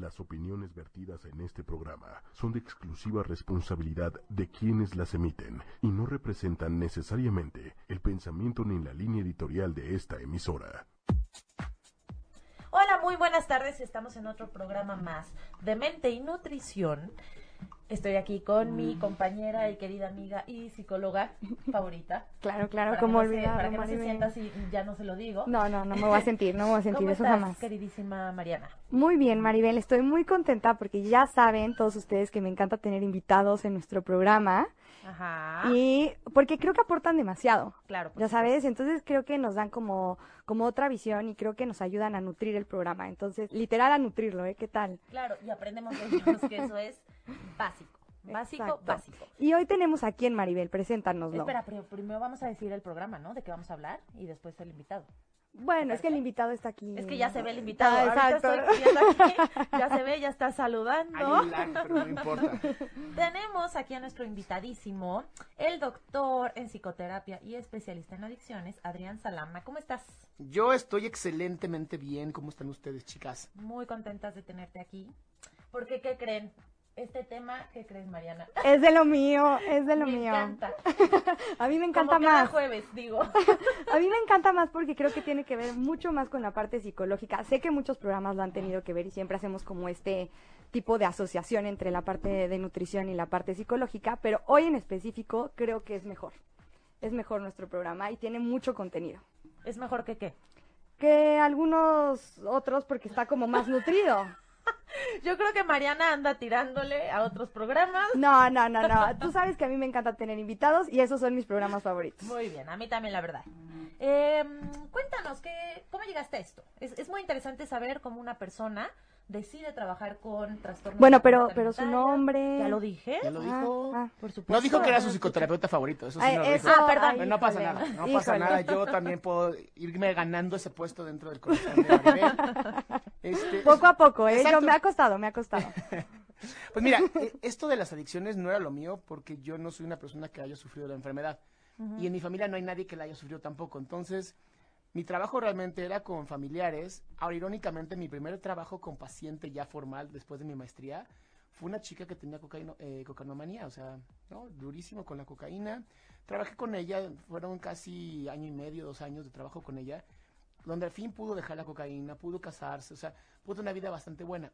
Las opiniones vertidas en este programa son de exclusiva responsabilidad de quienes las emiten y no representan necesariamente el pensamiento ni la línea editorial de esta emisora. Hola, muy buenas tardes. Estamos en otro programa más de mente y nutrición. Estoy aquí con mi compañera y querida amiga y psicóloga favorita. Claro, claro, como no olvidar. Para que no se sienta así, ya no se lo digo. No, no, no me voy a sentir, no me voy a sentir ¿Cómo eso estás, jamás. queridísima Mariana? Muy bien, Maribel, estoy muy contenta porque ya saben todos ustedes que me encanta tener invitados en nuestro programa Ajá. y porque creo que aportan demasiado. Claro. por Ya sabes, entonces creo que nos dan como como otra visión y creo que nos ayudan a nutrir el programa. Entonces, literal a nutrirlo, ¿eh? ¿Qué tal? Claro, y aprendemos de ellos que eso es básico. Básico, Exacto. básico. Y hoy tenemos aquí en Maribel, preséntanoslo. Espera, pero primero vamos a decir el programa, ¿no? De qué vamos a hablar y después el invitado. Bueno, es que el invitado está aquí. Es que ya se ve el invitado. Ah, Ahorita exacto. estoy viendo aquí, ya se ve, ya está saludando. Hay un lag, pero no importa. Tenemos aquí a nuestro invitadísimo, el doctor en psicoterapia y especialista en adicciones, Adrián Salama. ¿Cómo estás? Yo estoy excelentemente bien. ¿Cómo están ustedes, chicas? Muy contentas de tenerte aquí. Porque, ¿qué creen? Este tema, ¿qué crees, Mariana? Es de lo mío, es de lo me mío. encanta. A mí me encanta Como cada más. jueves, digo. A mí me encanta más porque creo que tiene que ver mucho más con la parte psicológica. Sé que muchos programas lo han tenido que ver y siempre hacemos como este tipo de asociación entre la parte de nutrición y la parte psicológica, pero hoy en específico creo que es mejor. Es mejor nuestro programa y tiene mucho contenido. ¿Es mejor que qué? Que algunos otros porque está como más nutrido. Yo creo que Mariana anda tirándole a otros programas. No, no, no, no. Tú sabes que a mí me encanta tener invitados y esos son mis programas favoritos. Muy bien, a mí también, la verdad. Eh, cuéntanos, ¿qué, ¿cómo llegaste a esto? Es, es muy interesante saber cómo una persona decide trabajar con trastornos. Bueno, pero, pero su nombre. Ya lo dije. ¿Ya lo Ah, dijo? ah. Por supuesto. No dijo que era su psicoterapeuta favorito. Eso sí Ay, no lo eso- dijo. Ah, perdón. ay, no pasa nada, no pasa nada. Yo también puedo irme ganando ese puesto dentro del corazón de Maribel. Este, Poco a poco, ¿eh? Yo, me ha costado, me ha costado. Pues mira, eh, esto de las adicciones no era lo mío porque yo no soy una persona que haya sufrido la enfermedad. Y en mi familia no hay nadie que la haya sufrido tampoco. Entonces, mi trabajo realmente era con familiares. Ahora, irónicamente, mi primer trabajo con paciente ya formal después de mi maestría fue una chica que tenía cocaíno, eh, cocainomanía, o sea, ¿no? durísimo con la cocaína. Trabajé con ella, fueron casi año y medio, dos años de trabajo con ella, donde al fin pudo dejar la cocaína, pudo casarse, o sea, pudo una vida bastante buena.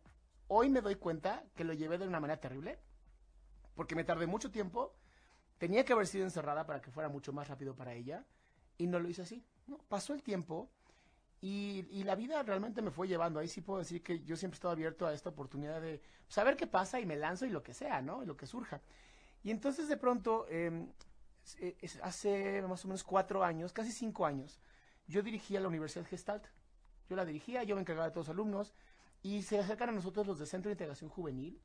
Hoy me doy cuenta que lo llevé de una manera terrible, porque me tardé mucho tiempo, tenía que haber sido encerrada para que fuera mucho más rápido para ella, y no lo hice así. Pasó el tiempo y, la vida realmente me fue llevando. Ahí sí puedo decir que yo siempre he estado abierto a esta oportunidad de saber qué pasa y me lanzo y lo que sea, ¿no? Y lo que surja. Y entonces de pronto, es- hace más o menos cuatro años, casi cinco años, yo dirigía la Universidad Gestalt. Yo la dirigía, yo me encargaba de todos los alumnos y se acercan a nosotros los de Centro de Integración Juvenil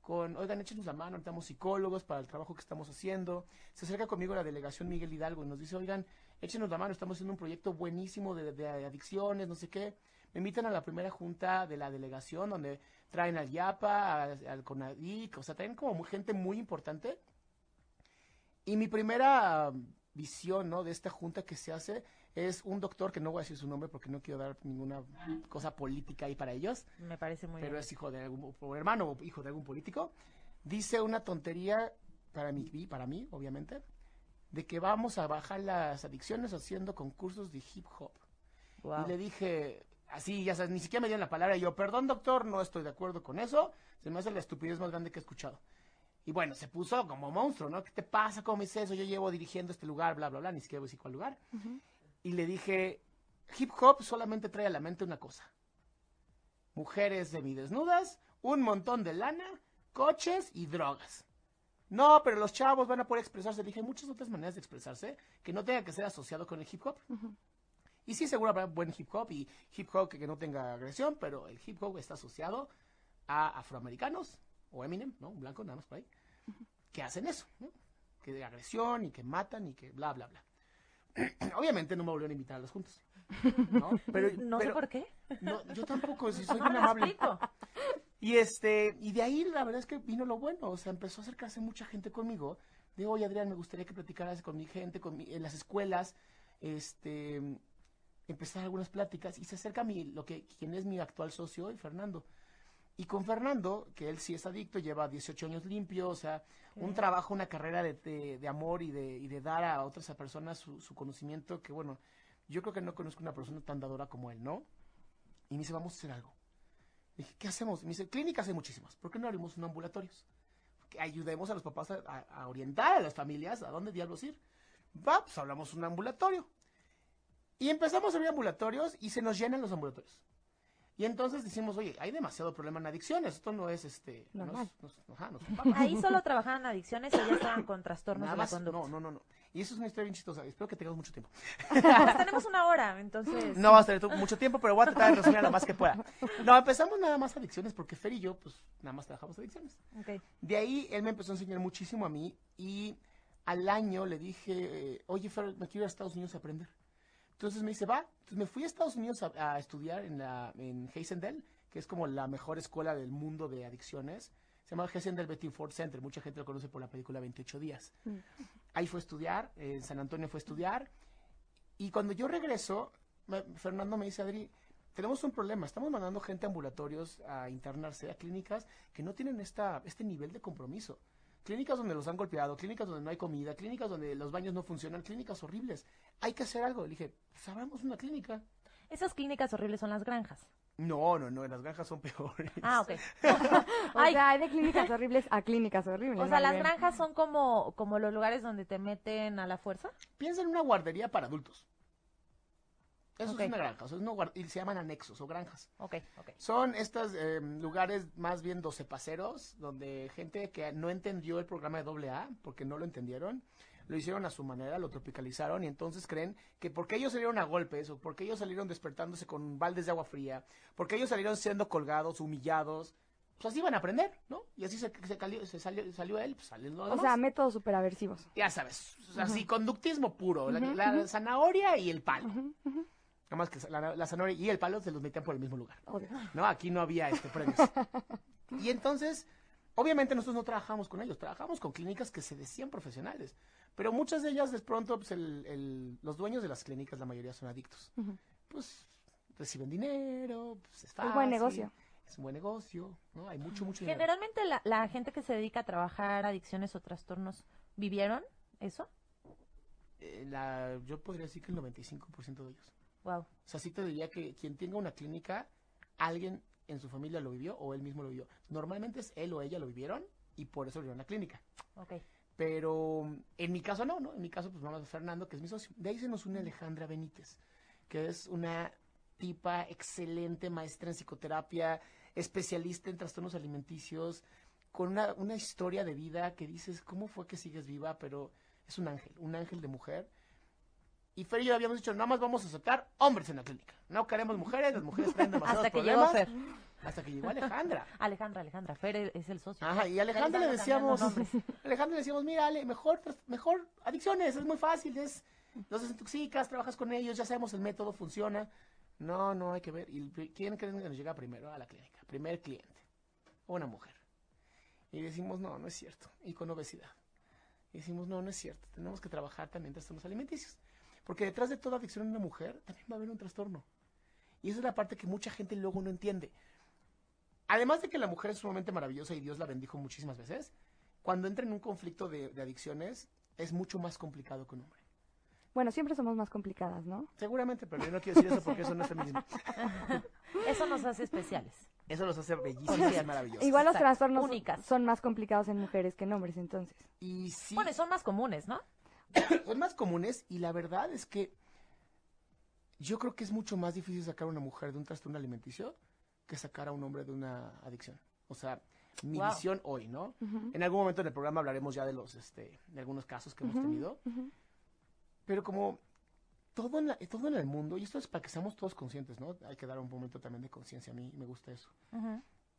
con, oigan, échenos la mano, necesitamos psicólogos para el trabajo que estamos haciendo. Se acerca conmigo la delegación Miguel Hidalgo y nos dice, oigan, échenos la mano, estamos haciendo un proyecto buenísimo de, de adicciones, no sé qué. Me invitan a la primera junta de la delegación donde traen al YAPA, al, al CONADIC, o sea, traen como gente muy importante. Y mi primera visión, ¿no? De esta junta que se hace es un doctor, que no voy a decir su nombre porque no quiero dar ninguna cosa política ahí para ellos, Me parece muy pero bien. es hijo de algún, o hermano o hijo de algún político, dice una tontería para mí, para mí, obviamente, de que vamos a bajar las adicciones haciendo concursos de hip hop. Wow. Y le dije, así, ya sabes, ni siquiera me dieron la palabra. Y yo, perdón, doctor, no estoy de acuerdo con eso. Se me hace la estupidez más grande que he escuchado. Y bueno, se puso como monstruo, ¿no? ¿Qué te pasa? ¿Cómo es eso? Yo llevo dirigiendo este lugar, bla, bla, bla. Ni siquiera voy a decir cuál lugar. Y le dije, hip hop solamente trae a la mente una cosa. Mujeres semidesnudas, un montón de lana, coches y drogas. No, pero los chavos van a poder expresarse. Le dije, hay muchas otras maneras de expresarse que no tenga que ser asociado con el hip hop. Y sí, seguro habrá buen hip hop y hip hop que, que no tenga agresión, pero el hip hop está asociado a afroamericanos o Eminem, ¿no? Un blanco, nada más por ahí, que hacen eso, ¿no? Que de agresión y que matan y que bla, bla, bla. Obviamente no me volvieron a invitar a los juntos. ¿no? Pero, No sé por qué. no, yo tampoco, si soy bien Me amable. Y este, y de ahí la verdad es que vino lo bueno, o sea, empezó a acercarse mucha gente conmigo. De, oye Adrián, me gustaría que platicaras con mi gente, con mi- en las escuelas, este, empezar algunas pláticas, y se acerca a mi, lo que, quien es mi actual socio, Fernando. Y con Fernando, que él sí es adicto, lleva 18 años limpio, o sea, un trabajo, una carrera de, de- de amor y de, y de dar a otras personas su, su conocimiento, que bueno, yo creo que no conozco una persona tan dadora como él, ¿no? Y me dice, vamos a hacer algo. Le dije, ¿qué hacemos? Me dice, clínicas hay muchísimas, ¿por qué no abrimos un ambulatorios? Que ayudemos a los papás a, a- a orientar a las familias a dónde diablos ir. Va, pues hablamos un ambulatorio. Y empezamos a abrir ambulatorios y se nos llenan los ambulatorios. Y entonces decimos, oye, hay demasiado problema en adicciones, esto no es este... no es- Normal. no es- ajá. Ahí solo trabajaban adicciones o ya estaban con trastornos Nada de la más, conducta. no, no, no, no. Y eso es una historia bien chistosa. Espero que tengamos mucho tiempo. Pues tenemos una hora, entonces. No vas a tener mucho tiempo, pero voy a tratar de resumir lo más que pueda. No, empezamos nada más adicciones porque Fer y yo, pues, nada más trabajamos adicciones. De ahí él me empezó a enseñar muchísimo a mí y al año le dije, oye Fer, me quiero ir a Estados Unidos a aprender. Entonces me dice, va. Entonces me fui a Estados Unidos a, a estudiar en, la, en Heysendel, que es como la mejor escuela del mundo de adicciones. Se llama Heysendel Betty Ford Center. Mucha gente lo conoce por la película 28 días. Ahí fue a estudiar, en San Antonio fue a estudiar. Y cuando yo regreso, me- Fernando me dice, Adri, tenemos un problema. Estamos mandando gente a ambulatorios a internarse, a clínicas que no tienen esta, este nivel de compromiso. Clínicas donde los han golpeado, clínicas donde no hay comida, clínicas donde los baños no funcionan, clínicas horribles. Hay que hacer algo. Le dije, pues abramos una clínica. Esas clínicas horribles son las granjas. No, no, no, las granjas son peores. Ah, ok. O Ay, sea, hay de clínicas horribles a clínicas horribles. o sea, las bien. granjas son como, como los lugares donde te meten a la fuerza. Piensa en una guardería para adultos. Eso Ok. es una granja, o sea, es una guar- y se llaman anexos o granjas. Ok, ok. Son estos eh, lugares más bien docepaceros, donde gente que no entendió el programa de AA, porque no lo entendieron, lo hicieron a su manera, lo tropicalizaron y entonces creen que porque ellos salieron a golpes o porque ellos salieron despertándose con baldes de agua fría, porque ellos salieron siendo colgados, humillados, pues así van a aprender, ¿no? Y así se, se salió, salió él, pues salen los O demás. sea, métodos súper aversivos. ya sabes, así conductismo puro, la, la zanahoria y el palo. Nada más que la, la zanahoria y el palo se los metían por el mismo lugar. Obvio. ¿no? Aquí no había este premios. y entonces, obviamente nosotros no trabajamos con ellos, trabajamos con clínicas que se decían profesionales, pero muchas de ellas de pronto, pues el- el- los dueños de las clínicas, la mayoría son adictos. Pues reciben dinero, pues es fácil. buen negocio. Es un buen negocio, ¿no? Hay mucho, mucho dinero. Generalmente la, la gente que se dedica a trabajar adicciones o trastornos, ¿vivieron eso? Eh, la- yo podría decir que el 95% de ellos. Wow. O sea, sí te diría que quien tenga una clínica, alguien en su familia lo vivió o él mismo lo vivió. Normalmente es él o ella lo vivieron y por eso abrieron la clínica. Ok. Pero en mi caso no, ¿no? En mi caso, pues vamos a Fernando, que es mi socio. De ahí se nos une Alejandra Benítez, que es una tipa excelente, maestra en psicoterapia, especialista en trastornos alimenticios, con una, una historia de vida que dices, ¿cómo fue que sigues viva? Pero es un ángel, un ángel de mujer. Y Fer y yo habíamos dicho, nada más vamos a aceptar hombres en la clínica. No queremos mujeres, las mujeres traen demasiados Hasta que llegó problemas. Fer. Hasta que llegó Alejandra. Alejandra, Alejandra. Fer es- es el socio. Ajá, y Alejandra Ya le decíamos. Alejandra le decíamos, mira, Ale, mejor, tras- mejor adicciones, es muy fácil, es, los desintoxicas, trabajas con ellos, ya sabemos el método, funciona. No, no, hay que ver. ¿Y quién creen que nos llega primero a la clínica? Primer cliente, una mujer. Y decimos, no, no es cierto. Y con obesidad. Y decimos, no, no es cierto. Tenemos que trabajar también trastornos alimenticios. Porque detrás de toda adicción en una mujer también va a haber un trastorno. Y esa es la parte que mucha gente luego no entiende. Además de que la mujer es sumamente maravillosa y Dios la bendijo muchísimas veces, cuando entra en un conflicto de, de adicciones es mucho más complicado que un hombre. Bueno, siempre somos más complicadas, ¿no? Seguramente, pero yo no quiero decir eso porque eso no es feminismo. Eso nos hace especiales. Eso los hace bellísimas y maravillosas. Igual los Exacto, trastornos únicas. son más complicados en mujeres que en hombres, entonces. Y sí, Bueno, son más comunes, ¿no? son más comunes y la verdad es que yo creo que es mucho más difícil sacar a una mujer de un trastorno alimenticio que sacar a un hombre de una adicción. O sea, mi Wow. visión hoy, ¿no? En algún momento en el programa hablaremos ya de los, este, de algunos casos que hemos tenido. Pero como todo en, la- todo en el mundo, y esto es para que seamos todos conscientes, ¿no? Hay que dar un momento también de conciencia. A mí me gusta eso.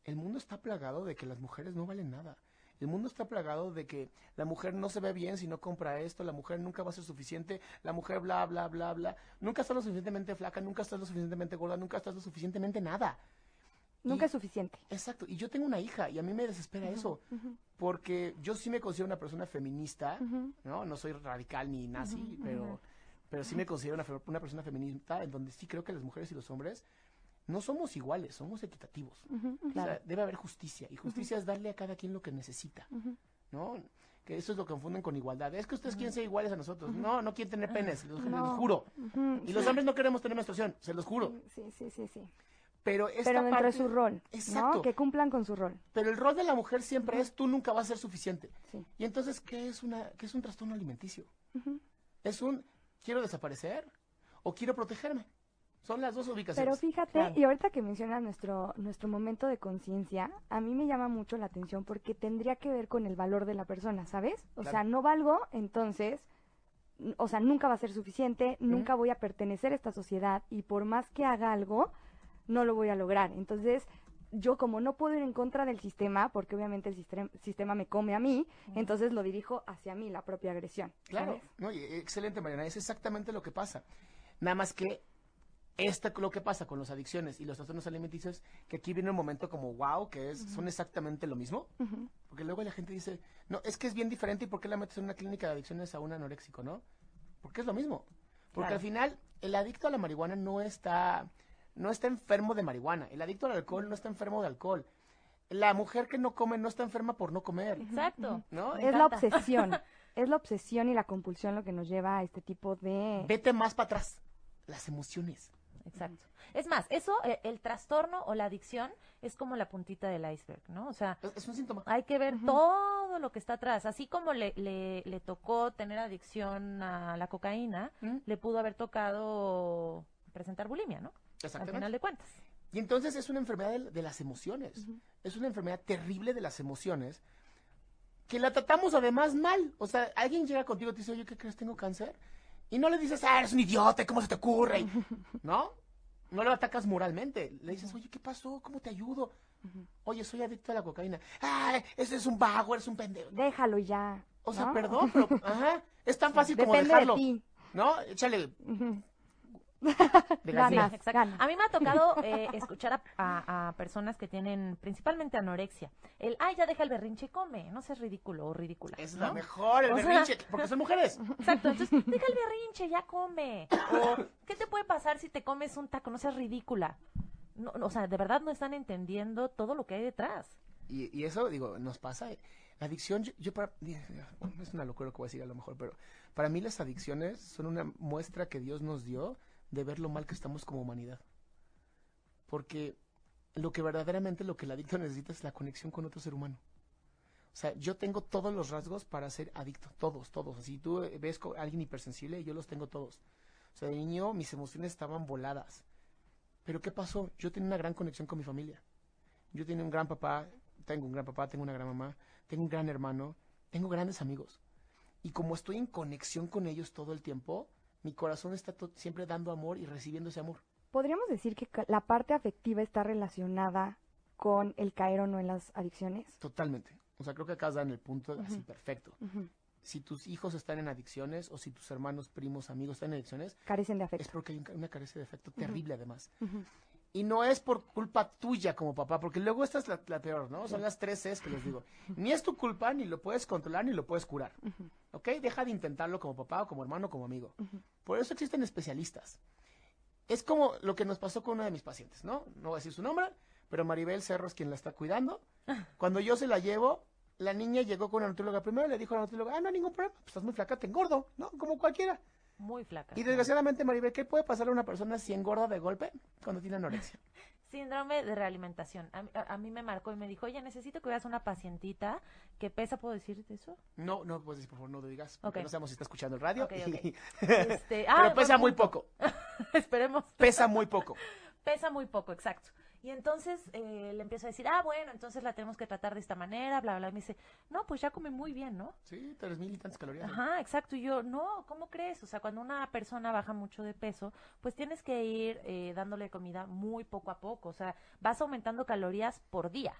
El mundo está plagado de que las mujeres no valen nada. El mundo está plagado de que la mujer no se ve bien si no compra esto, la mujer nunca va a ser suficiente, la mujer bla, bla, bla, bla. Nunca está lo suficientemente flaca, nunca está lo suficientemente gorda, nunca está lo suficientemente nada. Nunca Y- es suficiente. Exacto, y yo tengo una hija y a mí me desespera eso, porque yo sí me considero una persona feminista, ¿no? No soy radical ni nazi, pero, pero sí me considero una persona feminista en donde sí creo que las mujeres y los hombres no somos iguales, somos equitativos. O sea, debe haber justicia y justicia es darle a cada quien lo que necesita. ¿no? Que eso es lo que confunden con igualdad. Es que ustedes quieren ser iguales a nosotros. No, no quieren tener penes, los, No. los juro. Y los hombres no queremos tener menstruación, se los juro. Sí, sí, sí, sí. Pero esta Pero dentro de su rol, Exacto. ¿no? Que cumplan con su rol. Pero el rol de la mujer siempre es tú nunca vas a ser suficiente. Sí. Y entonces, ¿qué es una qué es un trastorno alimenticio? Es un quiero desaparecer o quiero protegerme. Son las dos Pero ubicaciones. fíjate, Claro. y ahorita que mencionas nuestro, nuestro momento de conciencia, a mí me llama mucho la atención porque tendría que ver con el valor de la persona, ¿sabes? O Claro. sea, no valgo, entonces, o sea, nunca va a ser suficiente, nunca voy a pertenecer a esta sociedad y por más que haga algo, no lo voy a lograr. Entonces, yo como no puedo ir en contra del sistema, porque obviamente el sistema, sistema me come a mí, entonces lo dirijo hacia mí, la propia agresión. Claro, ¿sabes? no, y- excelente Mariana, es exactamente lo que pasa. Nada más que esta lo que pasa con las adicciones y los trastornos alimenticios, que aquí viene un momento como wow, que es, son exactamente lo mismo. Ujú. Porque luego la gente dice, no, es que es bien diferente y ¿por qué la metes en una clínica de adicciones a un anoréxico, no? Porque es lo mismo. Porque Claro. al final, el adicto a la marihuana no está, no está enfermo de marihuana. El adicto al alcohol no está enfermo de alcohol. La mujer que no come no está enferma por no comer, Exacto. ¿no? Es la obsesión, es la obsesión y la compulsión lo que nos lleva a este tipo de... Vete más para atrás. Las emociones. Exacto. Es más, eso, eh, el trastorno o la adicción es como la puntita del iceberg, ¿no? O sea, Es, es un síntoma. hay que ver todo lo que está atrás. Así como le, le, le tocó tener adicción a la cocaína, le pudo haber tocado presentar bulimia, ¿no? Al Exactamente. final de cuentas. Y entonces es una enfermedad de, de las emociones. Es una enfermedad terrible de las emociones que la tratamos además mal. O sea, alguien llega contigo y te dice, oye, ¿qué crees? Tengo cáncer. Y no le dices, ah, eres un idiota, ¿cómo se te ocurre? ¿No? No lo atacas moralmente. Le dices, oye, ¿qué pasó? ¿Cómo te ayudo? Oye, soy adicto a la cocaína. Ah, ese es un vago, eres un pendejo. Déjalo ya. O sea, ¿no? perdón, pero, ajá, es tan fácil como dejarlo. de ti. ¿No? Échale Ganas. Sí, ganas. A mí me ha tocado eh, escuchar a, a- a personas que tienen principalmente anorexia. El, ay, ya deja el berrinche y come. No seas ridículo o ridícula. Es ¿no? la mejor, el O sea- berrinche, porque son mujeres. Exacto, entonces deja el berrinche, ya come. O, ¿qué te puede pasar si te comes un taco? No seas ridícula. No, no, o sea, de verdad no están entendiendo todo lo que hay detrás. Y, y eso, digo, nos pasa. La adicción, yo, yo para. Es una locura lo que voy a decir a lo mejor, pero para mí las adicciones son una muestra que Dios nos dio de ver lo mal que estamos como humanidad. Porque lo que verdaderamente lo que el adicto necesita es la conexión con otro ser humano. O sea, yo tengo todos los rasgos para ser adicto, todos, todos. Así tú eh, ves a alguien hipersensible, yo los tengo todos. O sea, de niño mis emociones estaban voladas. Pero ¿qué pasó? Yo tenía una gran conexión con mi familia. Yo tenía un gran papá, tengo un gran papá, tengo una gran mamá, tengo un gran hermano, tengo grandes amigos. Y como estoy en conexión con ellos todo el tiempo, mi corazón está siempre dando amor y recibiendo ese amor. ¿Podríamos decir que la parte afectiva está relacionada con el caer o no en las adicciones? Totalmente. O sea, creo que dar en el punto así perfecto. Si tus hijos están en adicciones o si tus hermanos, primos, amigos están en adicciones, Carecen de es afecto. porque hay una carencia de afecto terrible además. Y no es por culpa tuya como papá, porque luego esta es la, la peor, ¿no? Son las tres Cs que les digo. Ni es tu culpa, ni lo puedes controlar, ni lo puedes curar. ¿Ok? Deja de intentarlo como papá, o como hermano, como amigo. Por eso existen especialistas. Es como lo que nos pasó con una de mis pacientes, ¿no? No voy a decir su nombre, pero Maribel Cerro es quien la está cuidando. Cuando yo se la llevo, la niña llegó con una nutrióloga primero y le dijo a la nutrióloga, ah, no hay ningún problema, pues estás muy flaca, te engordo, ¿no? Como cualquiera. Muy flaca. Y desgraciadamente, Maribel, ¿qué puede pasarle a una persona si engorda de golpe cuando tiene anorexia? Síndrome de realimentación. A, mí- a- a mí me marcó y me dijo, oye, necesito que veas una pacientita que pesa, ¿puedo decirte eso? No, no puedes decir, por favor, no lo digas, porque no sabemos si está escuchando el radio. Ok, ok. y- Este, ah, Pero pesa buen muy poco, Esperemos. pesa muy poco. Pesa muy poco, exacto. Y entonces eh, le empiezo a decir, ah, bueno, entonces la tenemos que tratar de esta manera, bla, bla. Y me dice, no, pues ya come muy bien, ¿no? Sí, tres mil y tantas calorías. Ajá, exacto. Y yo, no, ¿cómo crees? O sea, cuando una persona baja mucho de peso, pues tienes que ir eh, dándole comida muy poco a poco. O sea, vas aumentando calorías por día.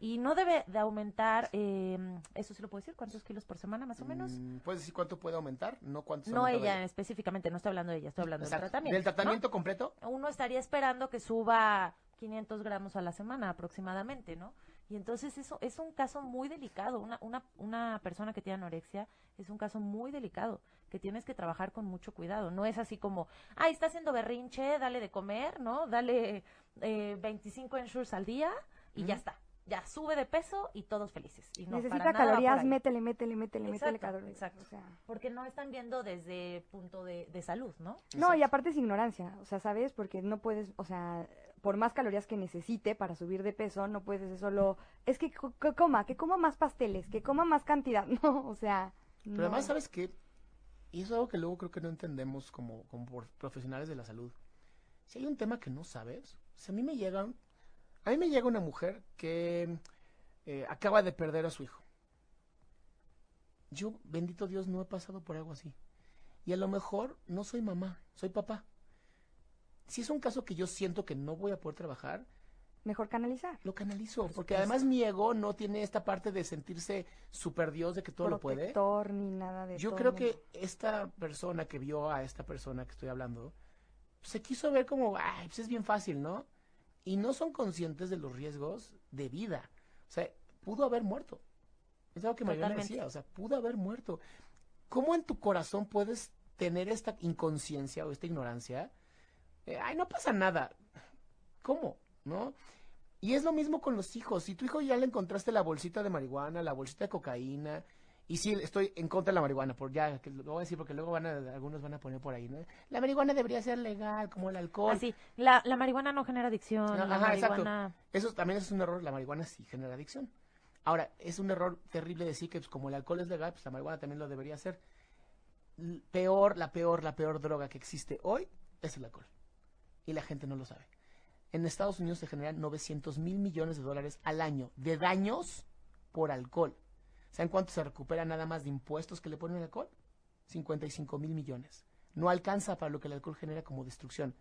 Y no debe de aumentar, eh, eso sí lo puedo decir, ¿cuántos kilos por semana más o menos? Mm, ¿Puedes decir cuánto puede aumentar? No cuánto no ella específicamente, no estoy hablando de ella, estoy hablando Exacto. del tratamiento. ¿Del ¿no? tratamiento completo? uno estaría esperando que suba 500 gramos a la semana aproximadamente, ¿no? Y entonces eso es un caso muy delicado. Una, una, una persona que tiene anorexia es un caso muy delicado que tienes que trabajar con mucho cuidado. No es así como, ay, está haciendo berrinche, dale de comer, ¿no? Dale eh, 25 ensures al día y ya está. Ya sube de peso y todos felices. Y no, Necesita para nada calorías, ahí. métele, métele, métele, métele Exacto, calorías. exacto. O sea, Porque no están viendo desde punto de, de salud, ¿no? no, y aparte es ignorancia, o sea, ¿sabes? Porque no puedes, o sea, por más calorías que necesite para subir de peso, no puedes ser solo, es que, co- que coma, que coma más pasteles, que coma más cantidad, no, o sea. Pero no. además, ¿sabes qué? Y eso es algo que luego creo que no entendemos como, como profesionales de la salud. Si hay un tema que no sabes, sea, a mí me llega, a mí me llega una mujer que eh, acaba de perder a su hijo. Yo, bendito Dios, no he pasado por algo así. Y a lo mejor no soy mamá, soy papá. Si es un caso que yo siento que no voy a poder trabajar, Mejor canalizar. lo canalizo. Porque además mi ego no tiene esta parte de sentirse super Dios de que todo lo puede. Protector ni nada de Yo todo creo que esta persona que vio a esta persona que estoy hablando, se quiso ver como, ay, pues es bien fácil, ¿no? Y no son conscientes de los riesgos de vida. O sea, pudo haber muerto. Es algo que Mariana decía, o sea, pudo haber muerto. ¿Cómo en tu corazón puedes tener esta inconsciencia o esta ignorancia? Eh, ay, no pasa nada. ¿Cómo? ¿No? Y es lo mismo con los hijos. Si tu hijo ya le encontraste la bolsita de marihuana, la bolsita de cocaína, y sí, estoy en contra de la marihuana, por ya, que lo voy a decir porque luego van a, algunos van a poner por ahí, ¿no? La marihuana debería ser legal, como el alcohol. Así, la, la marihuana no genera adicción, la Ajá, exacto. Eso también es un error, la marihuana sí genera adicción. Ahora, es un error terrible decir que pues, como el alcohol es legal, pues la marihuana también lo debería. L- Peor, la peor, la peor droga que existe hoy es el alcohol. Y la gente no lo sabe. En Estados Unidos se generan 900 mil millones de dólares al año de daños por alcohol. ¿Saben cuánto se recupera nada más de impuestos que le ponen al alcohol? 55 mil millones. No alcanza para lo que el alcohol genera como destrucción.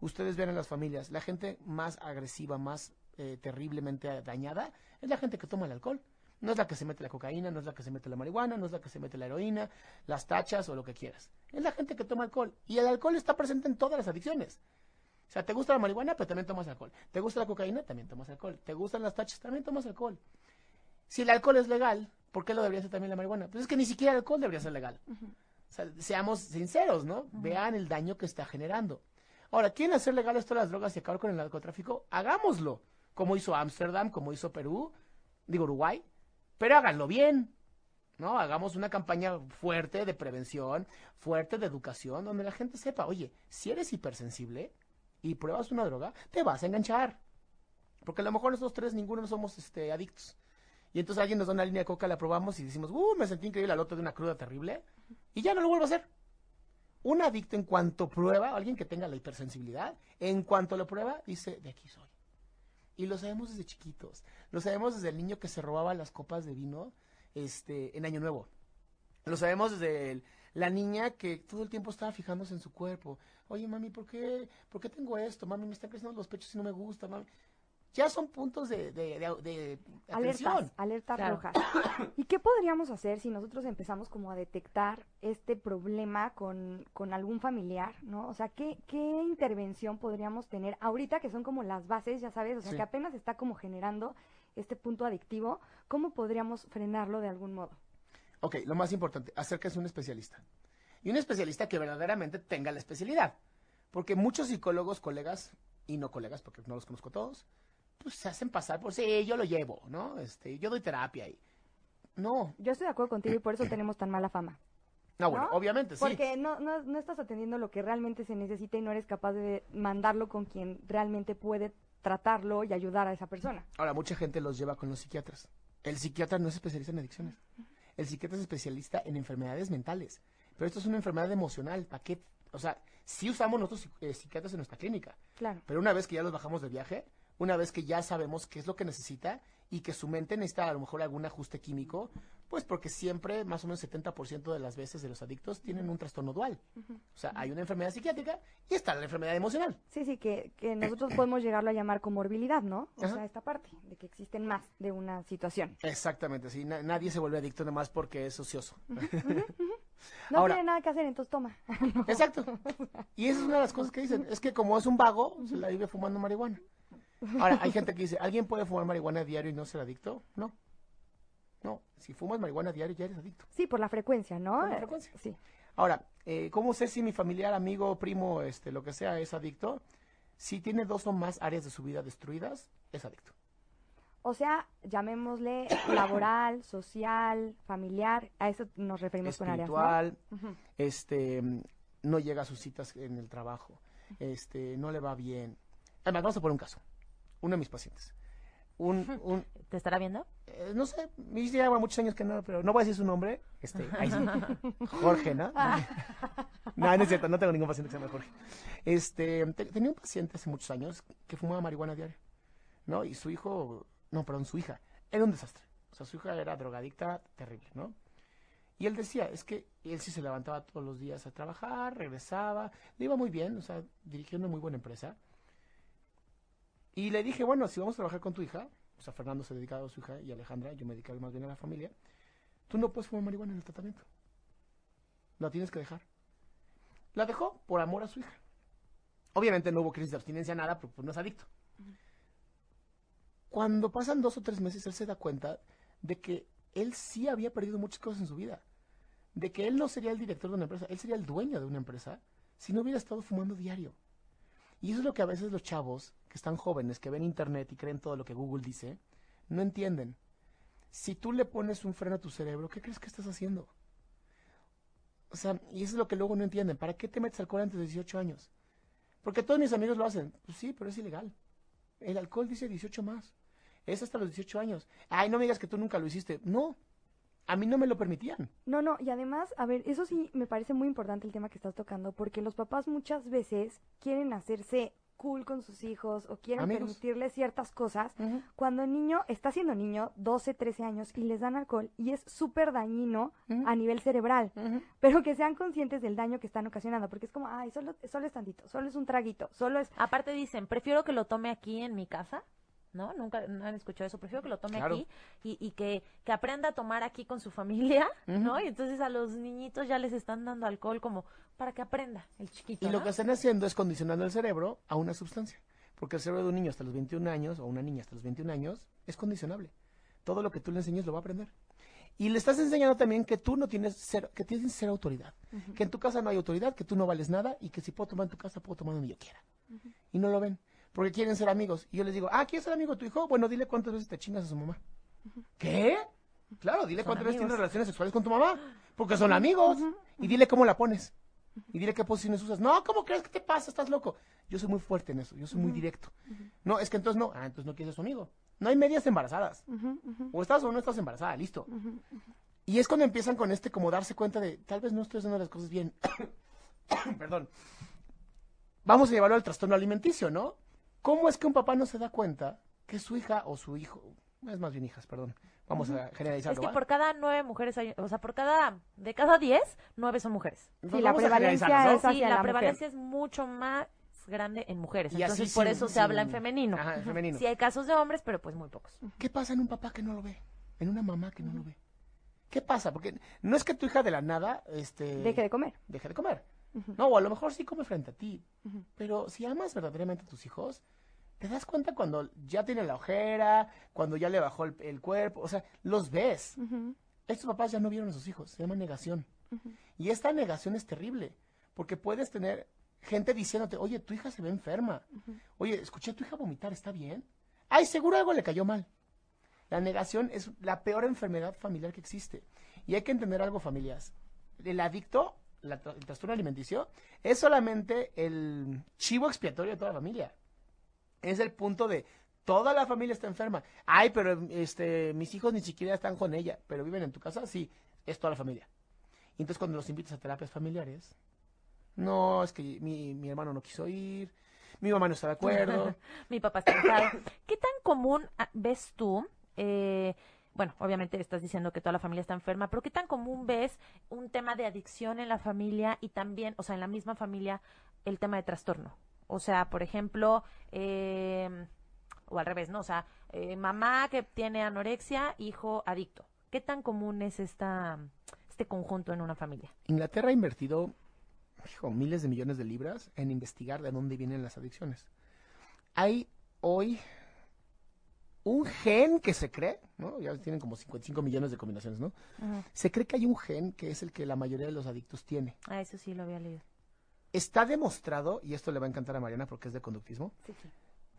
Ustedes ven en las familias, la gente más agresiva, más eh, terriblemente dañada, es la gente que toma el alcohol. No es la que se mete la cocaína, no es la que se mete la marihuana, no es la que se mete la heroína, las tachas o lo que quieras. Es la gente que toma alcohol. Y el alcohol está presente en todas las adicciones. O sea, te gusta la marihuana, pero también tomas alcohol. Te gusta la cocaína, también tomas alcohol. Te gustan las tachas, también tomas alcohol. Si el alcohol es legal, ¿por qué lo debería ser también la marihuana? Pues es que ni siquiera el alcohol debería ser legal. O sea, seamos sinceros, ¿no? Vean el daño que está generando. Ahora, ¿quieren hacer legales todas las drogas y acabar con el narcotráfico? Hagámoslo. Como hizo Ámsterdam, como hizo Perú, digo Uruguay, pero háganlo bien. ¿No? Hagamos una campaña fuerte de prevención, fuerte de educación, donde la gente sepa, oye, si eres hipersensible y pruebas una droga, te vas a enganchar. Porque a lo mejor nosotros tres, ninguno no somos este, adictos. Y entonces alguien nos da una línea de coca, la probamos y decimos, uh, me sentí increíble al otro de una cruda terrible. Y ya no lo vuelvo a hacer. Un adicto en cuanto prueba, alguien que tenga la hipersensibilidad, en cuanto lo prueba, dice, de aquí soy. Y lo sabemos desde chiquitos. Lo sabemos desde el niño que se robaba las copas de vino este, en Año Nuevo. Lo sabemos desde la niña que todo el tiempo estaba fijándose en su cuerpo. Oye, mami, ¿por qué, ¿por qué tengo esto? Mami, me están creciendo los pechos y no me gusta. Mami. Ya son puntos de, de, de, de atención. Alertas, alertas Claro. rojas. ¿Y qué podríamos hacer si nosotros empezamos como a detectar este problema con, con algún familiar, ¿no? O sea, ¿qué, ¿qué intervención podríamos tener ahorita que son como las bases, ya sabes? O sea, Sí. que apenas está como generando este punto adictivo, ¿cómo podríamos frenarlo de algún modo? Ok, lo más importante, acérquese a un especialista. Y un especialista que verdaderamente tenga la especialidad. Porque muchos psicólogos, colegas, y no colegas, porque no los conozco todos, pues se hacen pasar por, sí, yo lo llevo, ¿no? Este, yo doy terapia y... No, Yo estoy de acuerdo contigo y por eso tenemos tan mala fama. no, bueno, ¿No? obviamente, sí. Porque no, no, no estás atendiendo lo que realmente se necesita y no eres capaz de mandarlo con quien realmente puede tratarlo y ayudar a esa persona. Ahora, mucha gente los lleva con los psiquiatras. El psiquiatra no es especialista en adicciones. El psiquiatra es especialista en enfermedades mentales. Pero esto es una enfermedad emocional. ¿Para qué? O sea, sí usamos nosotros eh, psiquiatras en nuestra clínica. Claro. Pero una vez que ya los bajamos de viaje, una vez que ya sabemos qué es lo que necesita y que su mente necesita a lo mejor algún ajuste químico, pues porque siempre, más o menos 70% de las veces de los adictos tienen un trastorno dual. O sea, hay una enfermedad psiquiátrica y está la enfermedad emocional. Sí, sí, que, que nosotros podemos llegarlo a llamar comorbilidad, ¿no? O Ajá. sea, esta parte, de que existen más de una situación. Exactamente, sí. na- nadie se vuelve adicto nada más porque es ocioso. No Ahora- tiene nada que hacer, entonces toma. Exacto. Y esa es una de las cosas que dicen. Es que como es un vago, se la vive fumando marihuana. Ahora, hay gente que dice, ¿alguien puede fumar marihuana diario y no ser adicto? No. No. Si fumas marihuana diario, ya eres adicto. Sí, por la frecuencia, ¿no? Por la frecuencia. Sí. Ahora, eh, ¿cómo sé si mi familiar, amigo, primo, este, lo que sea, es adicto? Si tiene dos o más áreas de su vida destruidas, es adicto. O sea, llamémosle laboral, social, familiar, a eso nos referimos con áreas, ¿no? Este, no llega a sus citas en el trabajo, este, no le va bien. Además, vamos a poner un caso. Uno de mis pacientes. Un, un, ¿Te estará viendo? eh, no sé, dice lleva muchos años que no, pero no voy a decir su nombre. Este, ahí sí. Jorge, ¿no? no, no es cierto, no tengo ningún paciente que se llame Jorge. Este, te- tenía un paciente hace muchos años que fumaba marihuana diario, ¿no? Y su hijo, no, perdón, su hija, era un desastre. O sea, su hija era drogadicta terrible, ¿no? Y él decía, es que él sí se levantaba todos los días a trabajar, regresaba, le iba muy bien, o sea, dirigió una muy buena empresa. Y le dije, bueno, si vamos a trabajar con tu hija, o sea, Fernando se dedicaba a su hija y Alejandra, yo me dedicaba más bien a la familia, tú no puedes fumar marihuana en el tratamiento. La tienes que dejar. La dejó por amor a su hija. Obviamente no hubo crisis de abstinencia, nada, pero pues no es adicto. Cuando pasan dos o tres meses, él se da cuenta de que él sí había perdido muchas cosas en su vida. De que él no sería el director de una empresa, él sería el dueño de una empresa si no hubiera estado fumando diario. Y eso es lo que a veces los chavos que están jóvenes, que ven internet y creen todo lo que Google dice, no entienden. Si tú le pones un freno a tu cerebro, ¿qué crees que estás haciendo? O sea, y eso es lo que luego no entienden. ¿Para qué te metes alcohol antes de 18 años? Porque todos mis amigos lo hacen. Pues sí, pero es ilegal. El alcohol dice 18 más. Es hasta los 18 años. Ay, no me digas que tú nunca lo hiciste. No. A mí no me lo permitían. No, no, y además, a ver, eso sí me parece muy importante el tema que estás tocando, porque los papás muchas veces quieren hacerse cool con sus hijos o quieren Amigos. permitirles ciertas cosas cuando el niño está siendo niño, 12, 13 años, y les dan alcohol y es súper dañino a nivel cerebral, pero que sean conscientes del daño que están ocasionando, porque es como, ay, solo, solo es tantito, solo es un traguito, solo es... Aparte dicen, prefiero que lo tome aquí en mi casa, ¿no? Nunca no han escuchado eso, prefiero que lo tome Claro. aquí y, y que, que aprenda a tomar aquí con su familia, ¿no? Y entonces a los niñitos ya les están dando alcohol como para que aprenda el chiquito, Y lo que están haciendo es condicionando el cerebro a una sustancia. Porque el cerebro de un niño hasta los 21 años, o una niña hasta los 21 años, es condicionable. Todo lo que tú le enseñes lo va a aprender. Y le estás enseñando también que tú no tienes cero, que tienes cero autoridad. Que en tu casa no hay autoridad, que tú no vales nada y que si puedo tomar en tu casa, puedo tomar donde yo quiera. Y no lo ven. Porque quieren ser amigos. Y yo les digo, ah, ¿quieres ser amigo de tu hijo? Bueno, dile cuántas veces te chingas a su mamá. ¿Qué? Claro, dile Son cuántas veces tienes relaciones sexuales con tu mamá. Porque son amigos. Y dile cómo la pones. Y dile qué posiciones usas. No, ¿cómo crees que te pasa? Estás loco. Yo soy muy fuerte en eso. Yo soy muy directo. No, es que entonces no. Ah, entonces no quieres ser su amigo. No hay medias embarazadas. O estás o no estás embarazada. Listo. Y es cuando empiezan con este como darse cuenta de tal vez no estoy haciendo las cosas bien. Perdón. Vamos a llevarlo al trastorno alimenticio, ¿no? ¿Cómo es que un papá no se da cuenta que su hija o su hijo, es más bien hijas, perdón, vamos a generalizarlo, Es que ¿va? por cada nueve mujeres hay, o sea, por cada, de cada diez, nueve son mujeres. Pues Sí, la prevalencia es hacia Sí, la la mujer. prevalencia es mucho más grande en mujeres. Y así Entonces, por sin- eso se habla en femenino. Ajá, en femenino. Sí hay casos de hombres, pero pues muy pocos. ¿Qué pasa en un papá que no lo ve? En una mamá que no lo ve. ¿Qué pasa? Porque no es que tu hija de la nada este, Deje de comer. deje de comer. No, o a lo mejor sí come frente a ti. Pero si amas verdaderamente a tus hijos, te das cuenta cuando ya tiene la ojera, cuando ya le bajó el, el cuerpo. O sea, los ves. Estos papás ya no vieron a sus hijos. Se llama negación. Y esta negación es terrible. Porque puedes tener gente diciéndote, oye, tu hija se ve enferma. Oye, escuché a tu hija vomitar, ¿está bien? Ay, seguro algo le cayó mal. La negación es la peor enfermedad familiar que existe. Y hay que entender algo, familias. El adicto, la trastorno alimenticio, es solamente el chivo expiatorio de toda la familia. Es el punto de toda la familia está enferma. Ay, pero este, mis hijos ni siquiera están con ella, pero viven en tu casa, sí, es toda la familia. Y entonces cuando los invitas a terapias familiares, no, es que mi, mi hermano no quiso ir, mi mamá no está de acuerdo. Mi papá está enojado. ¿Qué tan común ah, ves tú? eh, bueno, obviamente estás diciendo que toda la familia está enferma, pero ¿qué tan común ves un tema de adicción en la familia y también, o sea, en la misma familia, el tema de trastorno? O sea, por ejemplo, eh, o al revés, ¿no? O sea, eh, mamá que tiene anorexia, hijo adicto. ¿Qué tan común es esta, este conjunto en una familia? Inglaterra ha invertido miles de millones de libras en investigar de dónde vienen las adicciones. Hay hoy un gen que se cree, ¿no? Ya tienen como 55 millones de combinaciones, ¿no? Se cree que hay un gen que es el que la mayoría de los adictos tiene. Ah, eso sí lo había leído. Está demostrado, y esto le va a encantar a Mariana porque es de conductismo, Sí, sí.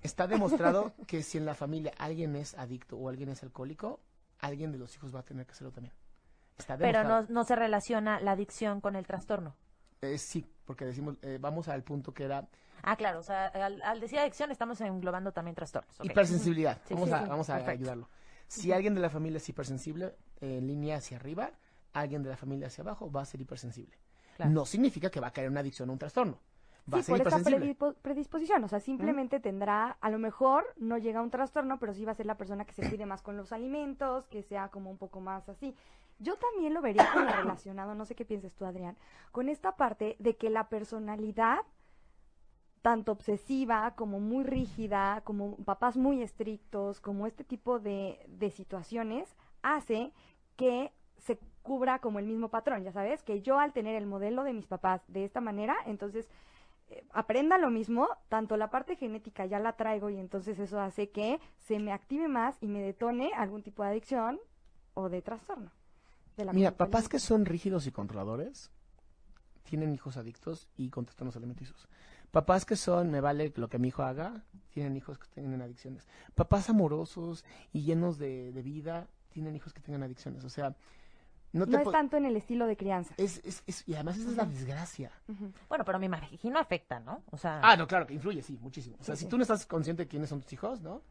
está demostrado que si en la familia alguien es adicto o alguien es alcohólico, alguien de los hijos va a tener que hacerlo también. Está Pero no se relaciona la adicción con el trastorno. Eh, sí, porque decimos, eh, vamos al punto que era Ah, claro, o sea, al, al decir adicción estamos englobando también trastornos. hipersensibilidad. Sí, vamos sí, a, sí, vamos a ayudarlo. Si alguien de la familia es hipersensible, eh, en línea hacia arriba, alguien de la familia hacia abajo va a ser hipersensible. Claro. No significa que va a caer en una adicción o un trastorno. Va a ser por hipersensible. predispo- predisposición, o sea, simplemente tendrá, a lo mejor no llega a un trastorno, pero sí va a ser la persona que se cuide más con los alimentos, que sea como un poco más así. Yo también lo vería como relacionado, no sé qué pienses tú, Adrián, con esta parte de que la personalidad, tanto obsesiva como muy rígida, como papás muy estrictos, como este tipo de, de situaciones, hace que se cubra como el mismo patrón, ya sabes, que yo al tener el modelo de mis papás de esta manera, entonces eh, aprenda lo mismo, tanto la parte genética ya la traigo y entonces eso hace que se me active más y me detone algún tipo de adicción o de trastorno. De la Mira, papás que son rígidos y controladores tienen hijos adictos y con trastornos alimenticios. Papás que son, me vale lo que mi hijo haga, tienen hijos que tienen adicciones. Papás amorosos y llenos de, de vida, tienen hijos que tengan adicciones. O sea, no es tanto en el estilo de crianza. es, es- es- y además esa es la desgracia. Bueno, pero me imagino afecta, ¿no? O sea, Ah, no, claro, que influye, sí, muchísimo. O sea, Sí, si sí. tú no estás consciente de quiénes son tus hijos, ¿no?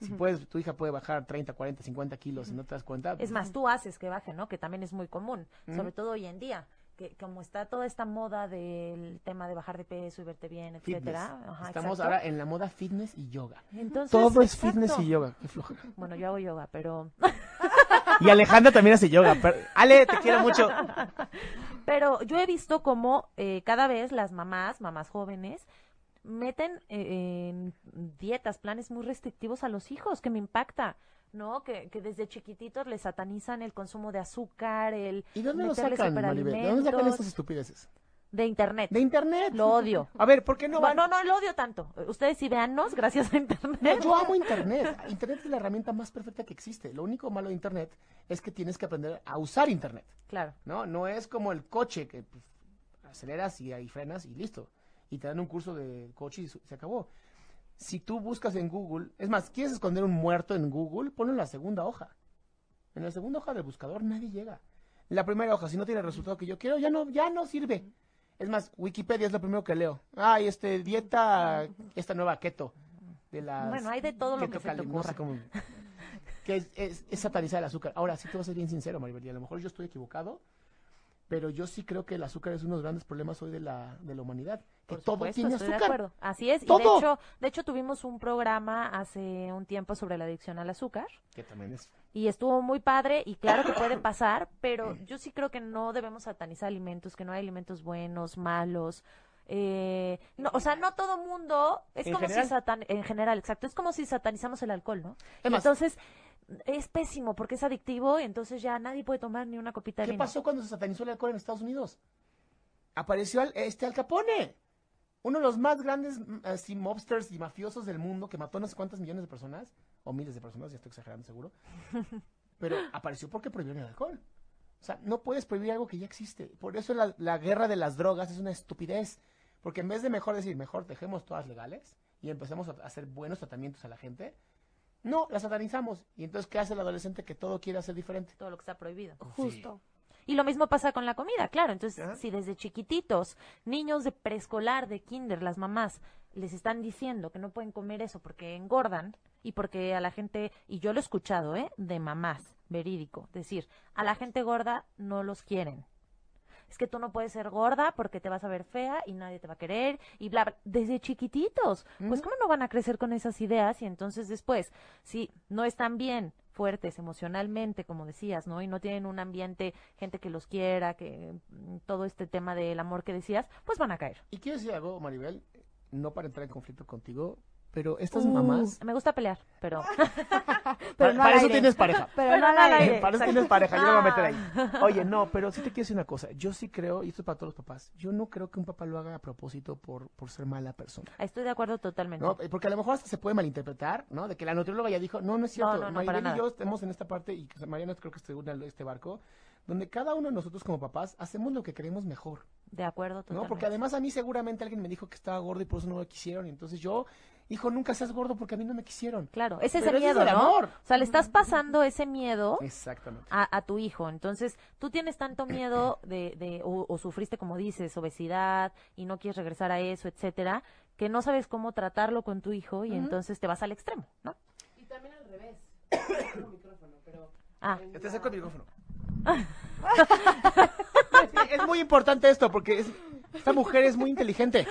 Si puedes, tu hija puede bajar 30, 40, 50 kilos y no te das cuenta. es más, tú haces que baje, ¿no? Que también es muy común, sobre todo hoy en día. Que como está toda esta moda del tema de bajar de peso y verte bien, etcétera. Ajá, Estamos exacto. ahora en la moda fitness y yoga. Entonces, Todo es exacto. fitness y yoga. Qué flojera. Bueno, yo hago yoga, pero Y Alejandra también hace yoga. pero- Ale, te quiero mucho. Pero yo he visto como eh, cada vez las mamás, mamás jóvenes, meten eh, en dietas, planes muy restrictivos a los hijos, que me impacta, ¿no? Que, que desde chiquititos les satanizan el consumo de azúcar, el ¿Y dónde lo sacan, Maribel? ¿De dónde sacan estas estupideces? de internet. De internet. Lo odio. A ver, ¿por qué no No, van? no, no lo odio tanto. Ustedes sí véannos gracias a internet. No, yo amo Internet. Internet es la herramienta más perfecta que existe. Lo único malo de Internet es que tienes que aprender a usar Internet. Claro. ¿no? No es como el coche que pues, aceleras y ahí frenas y listo. Y te dan un curso de coche y se acabó. Si tú buscas en Google, es más, quieres esconder un muerto en Google, ponlo en la segunda hoja. En la segunda hoja del buscador nadie llega. La primera hoja, si no tiene el resultado que yo quiero, ya no, ya no sirve. Es más, Wikipedia es lo primero que leo. Ay, este, dieta, esta nueva keto. De las Bueno, hay de todo lo que se te no sé ocurra. cómo- que es, es, es satanizar el azúcar. Ahora, sí te voy a ser bien sincero, Maribel, y a lo mejor yo estoy equivocado, pero yo sí creo que el azúcar es uno de los grandes problemas hoy de la, de la humanidad. Por todo supuesto, tiene estoy de azúcar. acuerdo. Así es. Y de hecho, de hecho tuvimos un programa hace un tiempo sobre la adicción al azúcar. Que también es. y estuvo muy padre y claro que puede pasar, pero yo sí creo que no debemos satanizar alimentos, que no hay alimentos buenos, malos. Eh, no, o sea, no todo mundo es ¿En como general? si satan en general, exacto, es como si satanizamos el alcohol, ¿no? Entonces es pésimo porque es adictivo y entonces ya nadie puede tomar ni una copita de ¿Qué vino. pasó cuando se satanizó el alcohol en Estados Unidos? Apareció este Al Capone, uno de los más grandes mm, así, mobsters y mafiosos del mundo que mató no sé cuántas millones de personas, o miles de personas, ya estoy exagerando seguro. Pero apareció porque prohibieron el alcohol. O sea, no puedes prohibir algo que ya existe. Por eso la, la guerra de las drogas es una estupidez. Porque en vez de mejor decir, mejor dejemos todas legales y empecemos a hacer buenos tratamientos a la gente, no, las satanizamos. Y entonces, ¿qué hace el adolescente que todo quiere hacer diferente? Todo lo que está prohibido. Justo. Y lo mismo pasa con la comida, claro. Entonces, si desde chiquititos, niños de preescolar, de kinder, las mamás les están diciendo que no pueden comer eso porque engordan y porque a la gente, y yo lo he escuchado, ¿eh? De mamás, verídico, decir, a la gente gorda no los quieren. Es que tú no puedes ser gorda porque te vas a ver fea y nadie te va a querer y bla, bla. Desde chiquititos. Pues, ¿cómo no van a crecer con esas ideas? Y entonces después, si no están bien fuertes emocionalmente, como decías, ¿no? Y no tienen un ambiente, gente que los quiera, que mm, todo este tema del amor que decías, pues van a caer. Y quiero decir algo, Maribel, no para entrar en conflicto contigo, pero estas Uh, mamás... Me gusta pelear, pero... Pero para no eso aire. tienes pareja. Pero, Pero no al no al aire. aire. Para eso tienes pareja, yo me voy a meter ahí. Ah. Oye, no, pero sí te quiero decir una cosa. Yo sí creo, y esto es para todos los papás, yo no creo que un papá lo haga a propósito por, por ser mala persona. Estoy de acuerdo totalmente. ¿no? Porque a lo mejor hasta se puede malinterpretar, ¿no? De que la nutrióloga ya dijo, no, no es cierto. No, no, no, para y nada. yo estamos en esta parte, y Mariana creo que une a este barco, donde cada uno de nosotros como papás hacemos lo que queremos mejor, De acuerdo ¿no? totalmente. Porque además a mí seguramente alguien me dijo que estaba gordo y por eso no me quisieron, y entonces yo, hijo, nunca seas gordo porque a mí no me quisieron. Claro, es ese Pero ese es miedo, el ¿no? amor. O sea, le estás pasando ese miedo Exactamente. a, a tu hijo. Entonces, tú tienes tanto miedo de, de o, o sufriste, como dices, obesidad y no quieres regresar a eso, etcétera, que no sabes cómo tratarlo con tu hijo y entonces te vas al extremo, ¿no? Y también al revés. Tengo micrófono, pero Ah, Te acerco el micrófono. Es muy importante esto porque es- esta mujer es muy inteligente.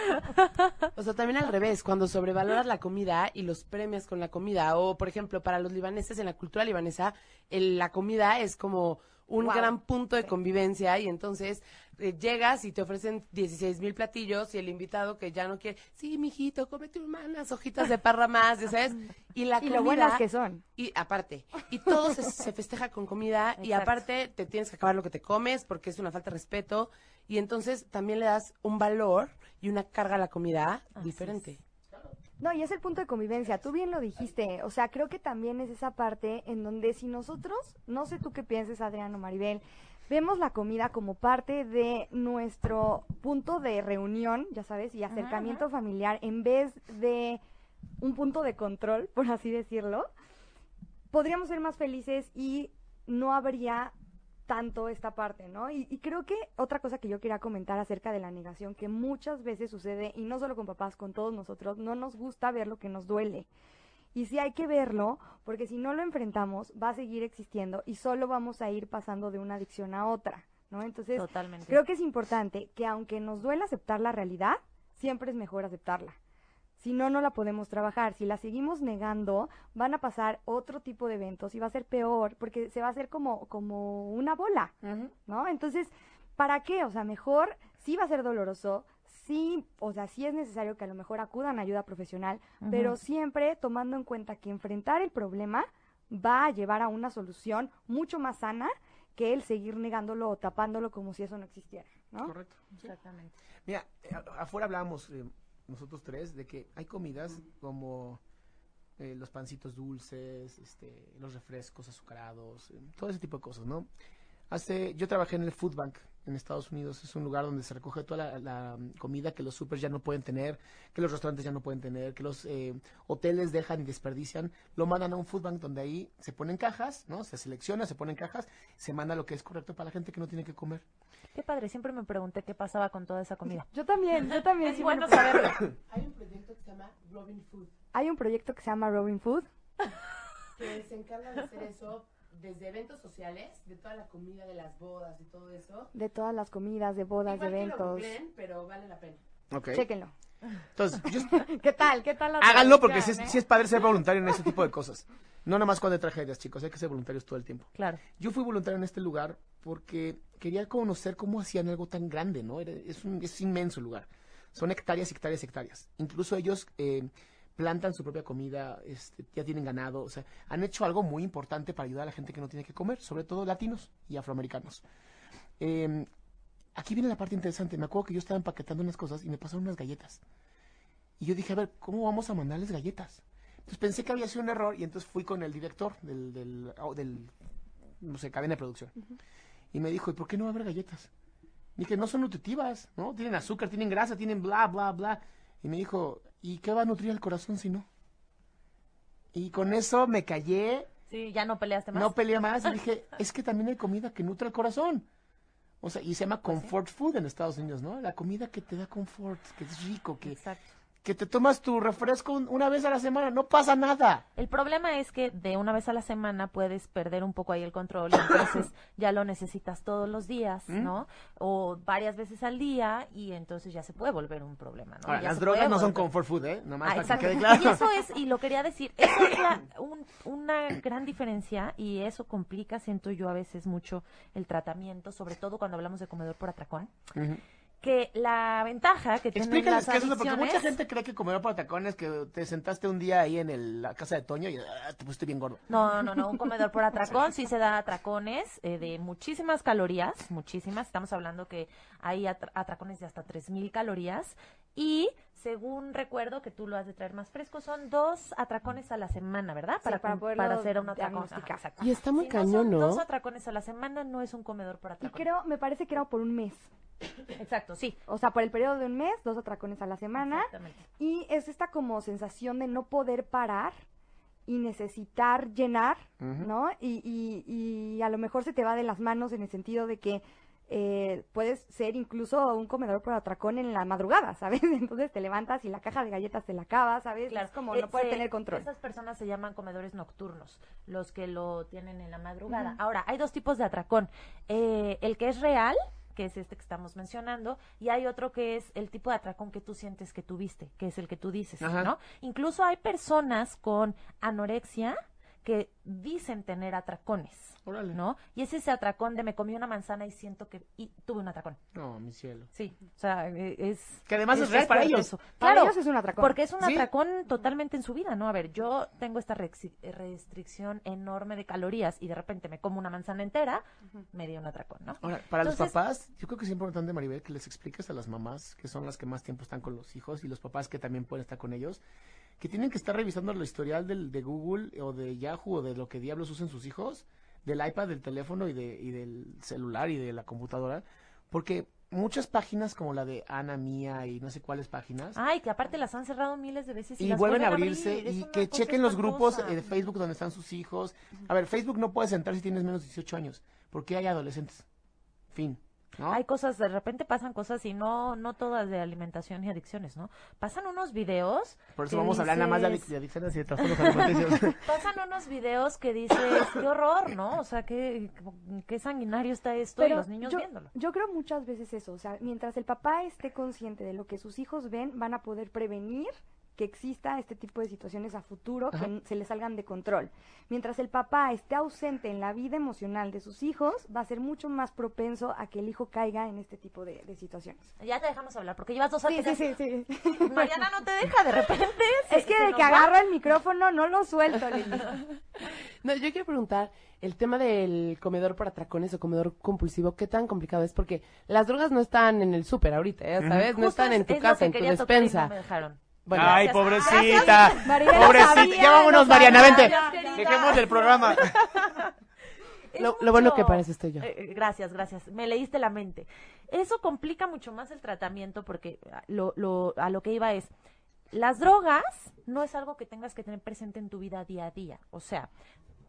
O sea, también al revés, cuando sobrevaloras la comida y los premias con la comida, o por ejemplo, para los libaneses, en la cultura libanesa, el- la comida es como un Wow. gran punto de convivencia y entonces eh, llegas y te ofrecen 16 mil platillos y el invitado que ya no quiere, sí, mijito, cómete unas hojitas de parra más, ya sabes, y la Y comida... lo buenas que son. Y aparte, y todo se, se festeja con comida y aparte te tienes que acabar lo que te comes porque es una falta de respeto y entonces también le das un valor y una carga a la comida diferente. No, y es el punto de convivencia. Tú bien lo dijiste. O sea, creo que también es esa parte en donde si nosotros, no sé tú qué pienses, Adriano Maribel, vemos la comida como parte de nuestro punto de reunión, ya sabes, y acercamiento familiar, en vez de un punto de control, por así decirlo, podríamos ser más felices y no habría tanto esta parte, ¿no? Y, y creo que otra cosa que yo quería comentar acerca de la negación, que muchas veces sucede, y no solo con papás, con todos nosotros, no nos gusta ver lo que nos duele. Y sí hay que verlo, porque si no lo enfrentamos, va a seguir existiendo y solo vamos a ir pasando de una adicción a otra, ¿no? Entonces, totalmente. creo que es importante que aunque nos duela aceptar la realidad, siempre es mejor aceptarla. Si no, no la podemos trabajar. Si la seguimos negando, van a pasar otro tipo de eventos y va a ser peor porque se va a hacer como, como una bola, ¿no? Entonces, ¿para qué? O sea, mejor sí va a ser doloroso, sí, o sea, sí es necesario que a lo mejor acudan a ayuda profesional, pero siempre tomando en cuenta que enfrentar el problema va a llevar a una solución mucho más sana que el seguir negándolo o tapándolo como si eso no existiera, ¿no? Correcto. sí. Exactamente. Mira, eh, afuera hablábamos eh, nosotros tres de que hay comidas como eh, los pancitos dulces, este, los refrescos azucarados, eh, todo ese tipo de cosas, ¿no? Hace, yo trabajé en el Food Bank en Estados Unidos, es un lugar donde se recoge toda la, la, mm, comida que los supers ya no pueden tener, que los restaurantes ya no pueden tener, que los eh, hoteles dejan y desperdician, lo mandan a un Food Bank donde ahí se ponen cajas, ¿no? Se selecciona, se ponen cajas, se manda lo que es correcto para la gente que no tiene que comer. Qué padre, siempre me pregunté qué pasaba con toda esa comida. Yo también, yo también. Es sí bueno saberlo. Hay un proyecto que se llama Robin Food, Hay un proyecto que se llama Robin Food. que se encarga de hacer eso desde eventos sociales, de toda la comida, de las bodas y todo eso. de todas las comidas, de bodas, Igual de que lo eventos. googleen, pero vale la pena. Ok. Chéquenlo. Entonces, yo, ¿Qué tal? ¿Qué tal Háganlo porque sí traducción, es, eh? sí es padre ser voluntario en ese tipo de cosas. No nada más cuando hay tragedias, chicos, hay que ser voluntarios todo el tiempo. Claro. Yo fui voluntario en este lugar porque quería conocer cómo hacían algo tan grande, ¿no? Era- es, un, es inmenso el lugar. Son hectáreas, hectáreas, hectáreas. Incluso ellos eh, plantan su propia comida, este, ya tienen ganado, o sea, han hecho algo muy importante para ayudar a la gente que no tiene que comer, sobre todo latinos y afroamericanos. Eh, aquí viene la parte interesante. Me acuerdo que yo estaba empaquetando unas cosas y me pasaron unas galletas. Y yo dije, a ver, ¿cómo vamos a mandarles galletas? Entonces pensé que había sido un error y entonces fui con el director del, del, oh, del no sé, cadena de producción. Y me dijo, ¿y por qué no va a haber galletas? Dije, no son nutritivas, ¿no? Tienen azúcar, tienen grasa, tienen bla, bla, bla. Y me dijo, ¿y qué va a nutrir al corazón si no? Y con eso me callé, Sí, ya no peleaste más. no peleé más y dije, es que también hay comida que nutre el corazón. O sea, y se llama comfort food en Estados Unidos, ¿no? La comida que te da confort, que es rico, que, Exacto. Que te tomas tu refresco un- una vez a la semana, no pasa nada. El problema es que de una vez a la semana puedes perder un poco ahí el control, y entonces ya lo necesitas todos los días, ¿Mm? ¿no? O varias veces al día y entonces ya se puede volver un problema, ¿no? Ahora, Ya las drogas no son comfort food, ¿eh? Nomás Ah, para que quede claro. Y eso es, y lo quería decir, eso es la- un- una gran diferencia y eso complica, siento yo a veces mucho el tratamiento, sobre todo cuando hablamos de comedor por atracón. Que la ventaja que tienen Explícales las qué es eso, porque adicciones... mucha gente cree que comer para tacones, que te sentaste un día ahí en el- la casa de Toño y ah, te pusiste bien gordo. No, no, no, un comedor por atracón sí se da atracones eh, de muchísimas calorías, muchísimas. Estamos hablando que hay atra- atracones de hasta 3.000 calorías. Y según recuerdo que tú lo has de traer más fresco, son dos atracones a la semana, ¿verdad? Sí, para cum- poderlo hacer un atracón. Ajá. Y está muy Si cañón, son ¿no? Dos atracones a la semana no es un comedor por Y atracón. creo, me parece que era por un mes. Exacto, sí. O sea, por el periodo de un mes, dos atracones a la semana. Exactamente. Y es esta como sensación de no poder parar y necesitar llenar. ¿no? Y, y, y a lo mejor se te va de las manos en el sentido de que eh, puedes ser incluso un comedor por atracón en la madrugada, ¿sabes? Entonces te levantas y la caja de galletas te la acabas, ¿sabes? Claro, Es como eh, no se- tener control. Esas personas se llaman comedores nocturnos, los que lo tienen en la madrugada. Ahora, hay dos tipos de atracón. Eh, el que es real, que es este que estamos mencionando, y hay otro que es el tipo de atracón que tú sientes que tuviste, que es el que tú dices, Ajá. ¿no? Incluso hay personas con anorexia que dicen tener atracones, Órale. ¿no? Y es ese atracón de me comí una manzana y siento que y tuve un atracón. No, mi cielo. Sí, o sea, eh, es... Que además es real para ellos. eso. Para Claro, ellos es un atracón. porque es un Sí. atracón totalmente en su vida, ¿no? A ver, yo tengo esta rexi- restricción enorme de calorías y de repente me como una manzana entera, me dio un atracón, ¿no? Ahora, para los papás, yo creo que es importante, Maribel, que les expliques a las mamás, que son las que más tiempo están con los hijos, y los papás que también pueden estar con ellos, que tienen que estar revisando el historial del, de Google o de Yahoo o de lo que diablos usen sus hijos, del iPad, del teléfono y, de, y del celular y de la computadora, porque muchas páginas como la de Ana Mía y no sé cuáles páginas, Ay, que aparte las han cerrado miles de veces y, y las vuelven a abrirse abrir, y que chequen los grupos eh, de Facebook donde están sus hijos. A ver, Facebook no puedes entrar si tienes menos de 18 años, porque hay adolescentes. Fin. ¿No? Hay cosas, de repente pasan cosas y no no todas de alimentación y adicciones, ¿no? Pasan unos videos Por eso vamos a hablar nada más de adic- dices- de adicciones y de trastornos alimenticios. Pasan unos videos que dices, qué horror, ¿no? O sea, qué, qué sanguinario está esto y los niños yo, viéndolo. yo creo muchas veces eso, o sea, mientras el papá esté consciente de lo que sus hijos ven, van a poder prevenir que exista este tipo de situaciones a futuro que Ajá. se les salgan de control. Mientras el papá esté ausente en la vida emocional de sus hijos, va a ser mucho más propenso a que el hijo caiga en este tipo de, de situaciones. Ya te dejamos hablar, porque llevas dos horas. Sí, sí, sí, sí. Mariana no te deja, de repente. Es que de que va. agarro el micrófono no lo suelto, Lili. No, yo quiero preguntar, el tema del comedor por atracones o comedor compulsivo, ¿qué tan complicado es? Porque las drogas no están en el súper ahorita, ¿ya ¿sabes? No están es- en tu es casa, en tu despensa. no me dejaron. Bueno, Ay, gracias. pobrecita. Maribel Pobrecita. sabía, ya vámonos, Mariana, vente. Dejemos el programa. Lo- lo bueno que para eso estoy yo. Eh, eh, gracias, gracias. Me leíste la mente. Eso complica mucho más el tratamiento porque ah, lo, lo, a lo que iba es, las drogas no es algo que tengas que tener presente en tu vida día a día. O sea,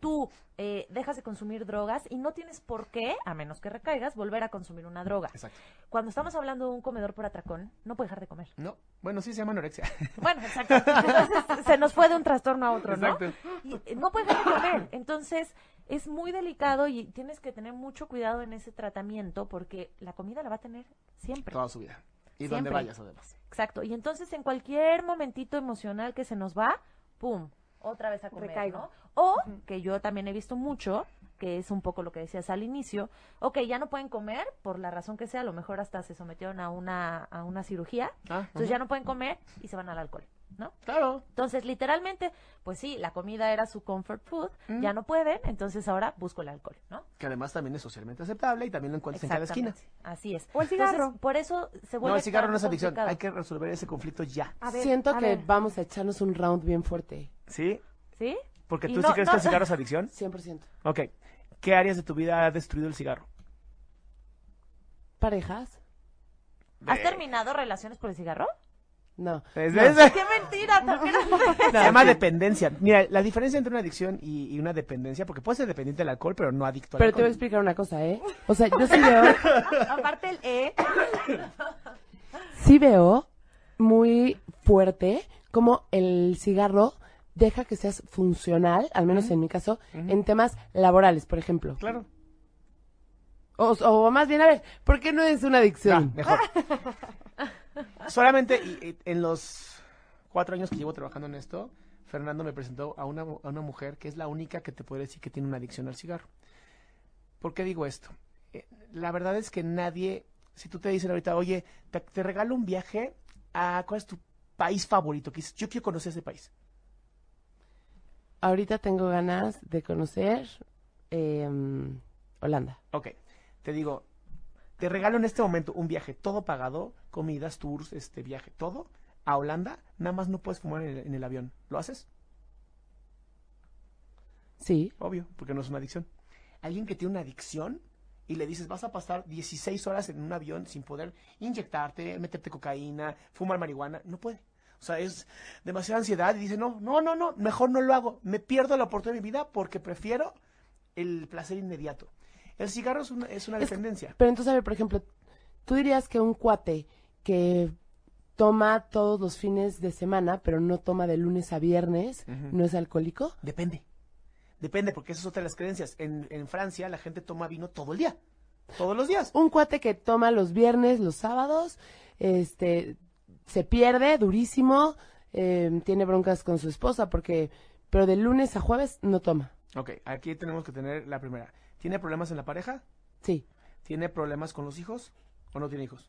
tú eh, dejas de consumir drogas y no tienes por qué, a menos que recaigas, volver a consumir una droga. Exacto. Cuando estamos hablando de un comedor por atracón, no puede dejar de comer. No, bueno, sí se llama anorexia. Bueno, exacto. Entonces, se nos fue de un trastorno a otro, ¿no? Exacto. Y eh, no puedes dejar de comer. Entonces, es muy delicado y tienes que tener mucho cuidado en ese tratamiento porque la comida la va a tener siempre. Toda su vida. Y donde vayas, además. Exacto. Y entonces, en cualquier momentito emocional que se nos va, ¡pum! Otra vez a comer, Recaigo. ¿no? O, que yo también he visto mucho, que es un poco lo que decías al inicio, ok, ya no pueden comer, por la razón que sea, a lo mejor hasta se sometieron a una, a una cirugía, Ah, entonces ya no pueden comer y se van al alcohol, ¿no? Claro. Entonces, literalmente, pues sí, la comida era su comfort food, Mm. ya no pueden, entonces ahora busco el alcohol, ¿no? Que además también es socialmente aceptable y también lo encuentras en cada esquina. Así es. O el cigarro. Entonces, por eso se vuelve No, el cigarro no es adicción. complicado. Hay que resolver ese conflicto ya. A ver, Siento a que ver. vamos a echarnos un round bien fuerte. ¿Sí? ¿Sí? Porque Y tú no- sí crees no- que el cigarro es adicción. 100%. Ok. ¿Qué áreas de tu vida ha destruido el cigarro? ¿Parejas? ¿Has terminado relaciones por el cigarro? No. ¿Ves? No. ¿Ves? ¡Qué mentira! también. Se llama dependencia. Mira, la diferencia entre una adicción y, y una dependencia, porque puedes ser dependiente del alcohol, pero no adicto al Pero te voy a alcohol. explicar una cosa, ¿eh? O sea, yo sí veo, Aparte el E, sí veo muy fuerte como el cigarro deja que seas funcional, al menos en mi caso, en temas laborales, por ejemplo. Claro. O, o más bien, a ver, ¿por qué no es una Ah, adicción? mejor. Solamente y- y en los cuatro años que llevo trabajando en esto, Fernando me presentó a una, a una mujer que es la única que te puede decir que tiene una adicción al cigarro. ¿Por qué digo esto? Eh, la verdad es que nadie Si tú te dicen ahorita, oye, te, te regalo un viaje a, ¿cuál es tu país favorito? Que dices, yo quiero conocer ese país. Ahorita tengo ganas de conocer em, Holanda. Ok, te digo, te regalo en este momento un viaje todo pagado, comidas, tours, este viaje, todo, a Holanda, nada más no puedes fumar en el, en el avión. ¿Lo haces? Sí. Obvio, porque no es una adicción. Alguien que tiene una adicción y le dices, vas a pasar 16 horas en un avión sin poder inyectarte, meterte cocaína, fumar marihuana, no puede. O sea, es demasiada ansiedad y dice, no, no, no, no, mejor no lo hago. Me pierdo la oportunidad de mi vida porque prefiero el placer inmediato. El cigarro es una, es una Es- dependencia. Pero entonces, a ver, por ejemplo, tú dirías que un cuate que toma todos los fines de semana, pero no toma de lunes a viernes. ¿no es alcohólico? Depende. Depende, porque esa es otra de las creencias. En, en Francia la gente toma vino todo el día. Todos los días. Un cuate que toma los viernes, los sábados, este, se pierde durísimo, eh, tiene broncas con su esposa, porque, pero de lunes a jueves no toma. Ok, aquí tenemos que tener la primera. ¿Tiene problemas en la pareja? Sí, ¿Tiene problemas con los hijos? ¿O no tiene hijos?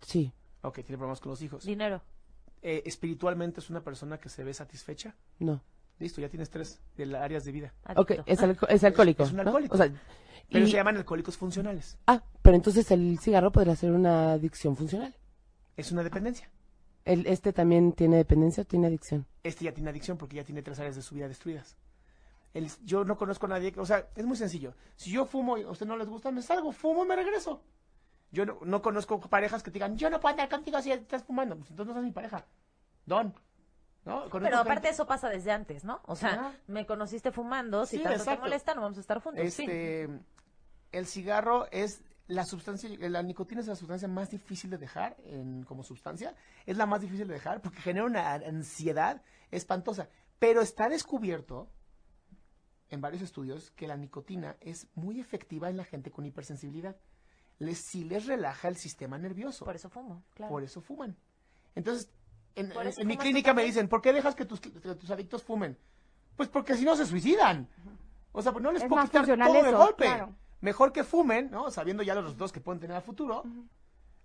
sí. Ok, tiene problemas con los hijos. Dinero. Eh, ¿Espiritualmente es una persona que se ve satisfecha? No. Listo, ya tienes tres de las áreas de vida. Ok, es, alco- es alcohólico. es un ¿no? alcohólico. O sea, Pero y- se llaman alcohólicos funcionales. Ah, pero entonces el cigarro podría ser una adicción funcional. Es una dependencia. El, ¿Este también tiene dependencia o tiene adicción? Este ya tiene adicción porque ya tiene tres áreas de su vida destruidas. El- yo no conozco a nadie, que- o sea, es muy sencillo. Si yo fumo y a usted no les gusta, me salgo, fumo y me regreso. Yo no, no conozco parejas que te digan, yo no puedo andar contigo si estás fumando. Pues entonces no sos mi pareja. Don. ¿No? Pero aparte gente- eso pasa desde antes, ¿no? O sea, me conociste fumando, si Sí, tanto exacto. te molesta, no vamos a estar juntos. Este, el cigarro es la sustancia, la nicotina es la sustancia más difícil de dejar en, como sustancia. Es la más difícil de dejar porque genera una ansiedad espantosa. Pero está descubierto en varios estudios que la nicotina es muy efectiva en la gente con hipersensibilidad. Les, sí les relaja el sistema nervioso. Por eso fumo, claro. Por eso fuman. Entonces, en, mi clínica me dicen, ¿por qué dejas que tus, que tus adictos fumen? Pues porque si no se suicidan. O sea, pues no les Es puedo quitar todo de golpe. claro. Mejor que fumen, ¿no? Sabiendo ya los resultados que pueden tener a futuro,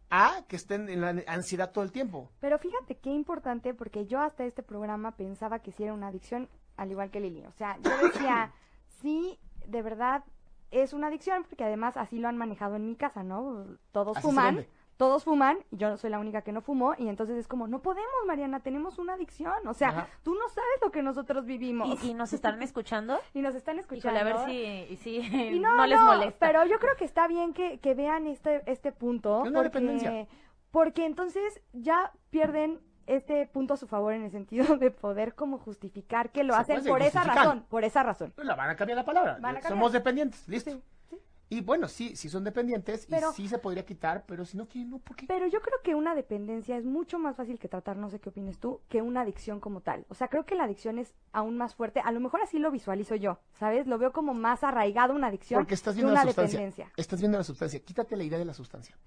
a que estén en la ansiedad todo el tiempo. Pero fíjate qué importante, porque yo hasta este programa pensaba que sí era una adicción, al igual que Lili. O sea, yo decía, sí, de verdad es una adicción, porque además así lo han manejado en mi casa, ¿no? Todos Así fuman, todos fuman, y yo no soy la única que no fumo, y entonces es como, no podemos, Mariana, tenemos una adicción. O sea, Ajá. tú no sabes lo que nosotros vivimos. ¿Y, y nos están escuchando? Y nos están escuchando. Híjole, a ver si, y si Y no, les molesta. Pero yo creo que está bien que, que vean este, este punto. Es una porque, dependencia. porque entonces ya pierden este punto a su favor en el sentido de poder como justificar que lo hacen por esa razón, por esa razón. Pues la van a cambiar la palabra. Cambiar. Somos dependientes, listo. Sí, sí. Y bueno, sí, sí son dependientes Pero- y sí se podría quitar, pero si no quieren, no, ¿por qué? Pero yo creo que una dependencia es mucho más fácil que tratar, no sé qué opinas tú, que una adicción como tal. O sea, creo que la adicción es aún más fuerte. A lo mejor así lo visualizo yo, ¿sabes? Lo veo como más arraigado una adicción Porque estás que una la sustancia. dependencia. Estás viendo la sustancia. Quítate la idea de la sustancia.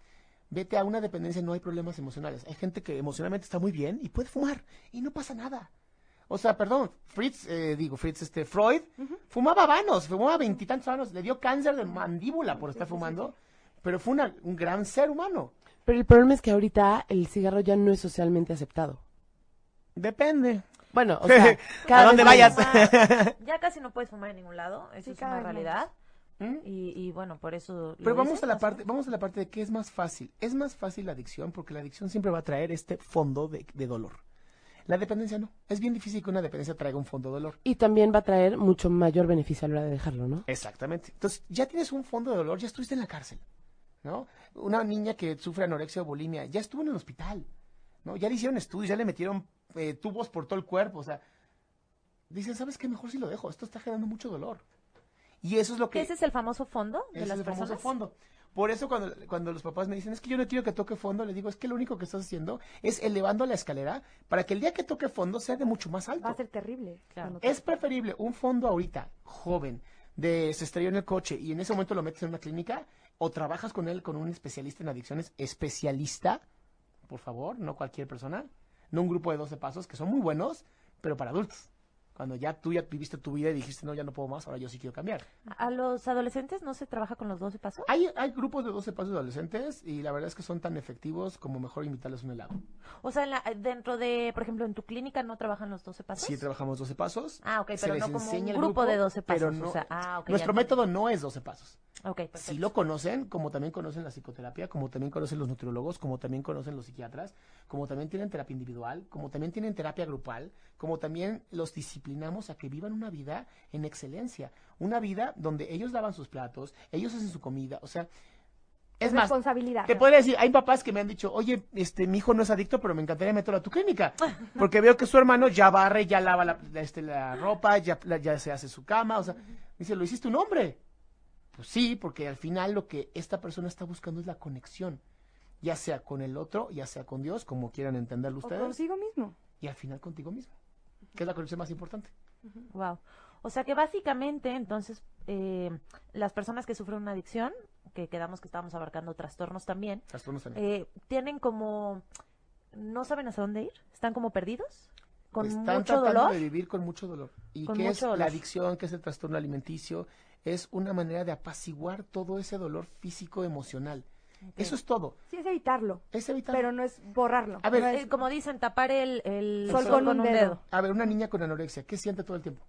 Vete a una dependencia, no hay problemas emocionales. Hay gente que emocionalmente está muy bien y puede fumar y no pasa nada. O sea, perdón, Fritz, eh, digo, Fritz, este, Freud, fumaba habanos, fumaba veintitantos habanos, le dio cáncer de mandíbula por estar fumando, pero fue una- un gran ser humano. Pero el problema es que ahorita el cigarro ya no es socialmente aceptado. Depende. Bueno, o sea, cada ¿A dónde vez vayas? Ya casi no puedes fumar en ningún lado, eso Sí, es una realidad. ¿Mm? Y, y bueno, por eso. Pero vamos a la parte, vamos a la parte de qué es más fácil. Es más fácil la adicción porque la adicción siempre va a traer este fondo de, de dolor. La dependencia no. Es bien difícil que una dependencia traiga un fondo de dolor. Y también va a traer mucho mayor beneficio a la hora de dejarlo, ¿no? Exactamente. Entonces, ya tienes un fondo de dolor, ya estuviste en la cárcel, ¿no? Una niña que sufre anorexia o bulimia, ya estuvo en el hospital, ¿no? Ya le hicieron estudios, ya le metieron eh, tubos por todo el cuerpo, o sea, dicen, ¿sabes qué? Mejor si lo dejo, esto está generando mucho dolor. Y eso es lo que... ¿Que ese es el famoso fondo de ese las es el famoso fondo. Por eso cuando, cuando los papás me dicen, es que yo no quiero que toque fondo, les digo, es que lo único que estás haciendo es elevando la escalera para que el día que toque fondo sea de mucho más alto. Va a ser terrible. Claro. Es preferible un fondo ahorita, joven, de se estrelló en el coche y en ese momento lo metes en una clínica, o trabajas con él, con un especialista en adicciones, especialista, por favor, no cualquier persona, no un grupo de 12 pasos, que son muy buenos, pero para adultos. Cuando ya tú ya viviste tu vida y dijiste, no, ya no puedo más, ahora yo sí quiero cambiar. ¿A los adolescentes no se trabaja con los 12 pasos? Hay, hay grupos de 12 pasos de adolescentes y la verdad es que son tan efectivos como mejor invitarles un helado. O sea, en la- dentro de, por ejemplo, en tu clínica no trabajan los 12 pasos. Sí trabajamos 12 pasos. Ah, ok, pero no como un grupo de 12 pero pasos, o no- sea, ah, ok, ya nuestro método no es 12 pasos. Ok, perfecto. Sí lo conocen, como también conocen la psicoterapia, como también conocen los nutriólogos, como también conocen los psiquiatras, como también tienen terapia individual, como también tienen terapia grupal, como también los disciplinamos a que vivan una vida en excelencia, una vida donde ellos lavan sus platos, ellos hacen su comida, o sea, es más, responsabilidad. te podría decir, hay papás que me han dicho, oye, este, mi hijo no es adicto, pero me encantaría meterlo a tu clínica, porque veo que su hermano ya barre, ya lava la, este, la ropa, ya, ya se hace su cama, o sea, dice, lo hiciste un hombre. Pues sí, porque al final lo que esta persona está buscando es la conexión, ya sea con el otro, ya sea con Dios, como quieran entenderlo O ustedes, consigo mismo. y al final contigo mismo, que es la conexión más importante. Wow. O sea que básicamente, entonces, eh, las personas que sufren una adicción, que quedamos que estábamos abarcando trastornos también, Trastornos también. eh, tienen como, no saben hacia dónde ir, están como perdidos, con Están mucho tratando dolor. de vivir con mucho dolor. ¿Y qué es dolor. la adicción? ¿Qué es el trastorno alimenticio? Es una manera de apaciguar todo ese dolor físico emocional. Eso es todo. Sí, es evitarlo, Es evitar. pero no es borrarlo. A ver, No Eh, es- como dicen, tapar el, el Sol con un dedo. A ver, una niña con anorexia, ¿qué siente todo el tiempo?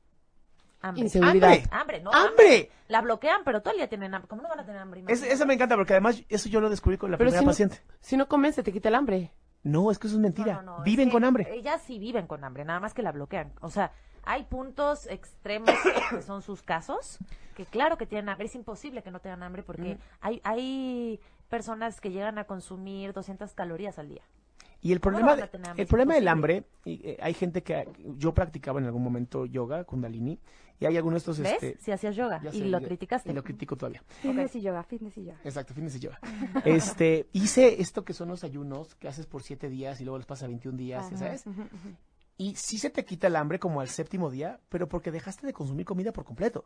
Hambre. Inseguridad. ¡Hambre! Hambre, no. ¡Hambre! La bloquean, pero todo el día tienen hambre. ¿Cómo no van a tener hambre? Es- Imagínate. eso me encanta porque además eso yo lo descubrí con la Pero primera si no, paciente. si no comes, se te quita el hambre. No, es que eso es mentira. No, no, no, Viven es que con hambre. Ellas sí viven con hambre, nada más que la bloquean. O sea, hay puntos extremos que son sus casos, que claro que tienen hambre. Es imposible que no tengan hambre porque hay, hay personas que llegan a consumir 200 calorías al día. Y el ¿Cómo problema, a el problema del hambre, y, eh, hay gente que yo practicaba en algún momento yoga, kundalini, y hay algunos de estos ¿Ves? este, si hacías yoga y sé, lo yo- criticaste. y lo critico todavía. Fitness y yoga, fitness y yoga. Exacto, fitness y yoga. Este, hice esto que son los ayunos que haces por siete días y luego les pasa 21 días, ¿ya Ajá, ¿sabes? Y sí se te quita el hambre como al séptimo día, pero porque dejaste de consumir comida por completo.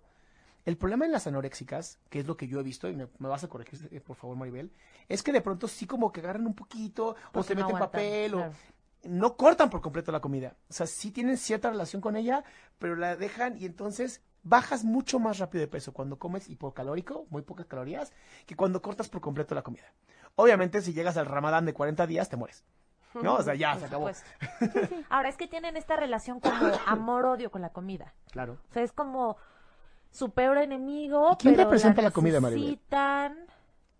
El problema en las anoréxicas, que es lo que yo he visto, y me, me vas a corregir, eh, por favor, Maribel, es que de pronto sí como que agarran un poquito, o Porque se no meten aguantan, papel, claro. o no cortan por completo la comida. O sea, sí tienen cierta relación con ella, pero la dejan y entonces bajas mucho más rápido de peso cuando comes hipocalórico, muy pocas calorías, que cuando cortas por completo la comida. Obviamente, si llegas al ramadán de 40 días, te mueres. ¿No? O sea, ya se acabó. Pues, ahora es que tienen esta relación como amor-odio con la comida. Claro. O sea, es como su peor enemigo. ¿Y quién pero representa la comida, Maribel? necesitan.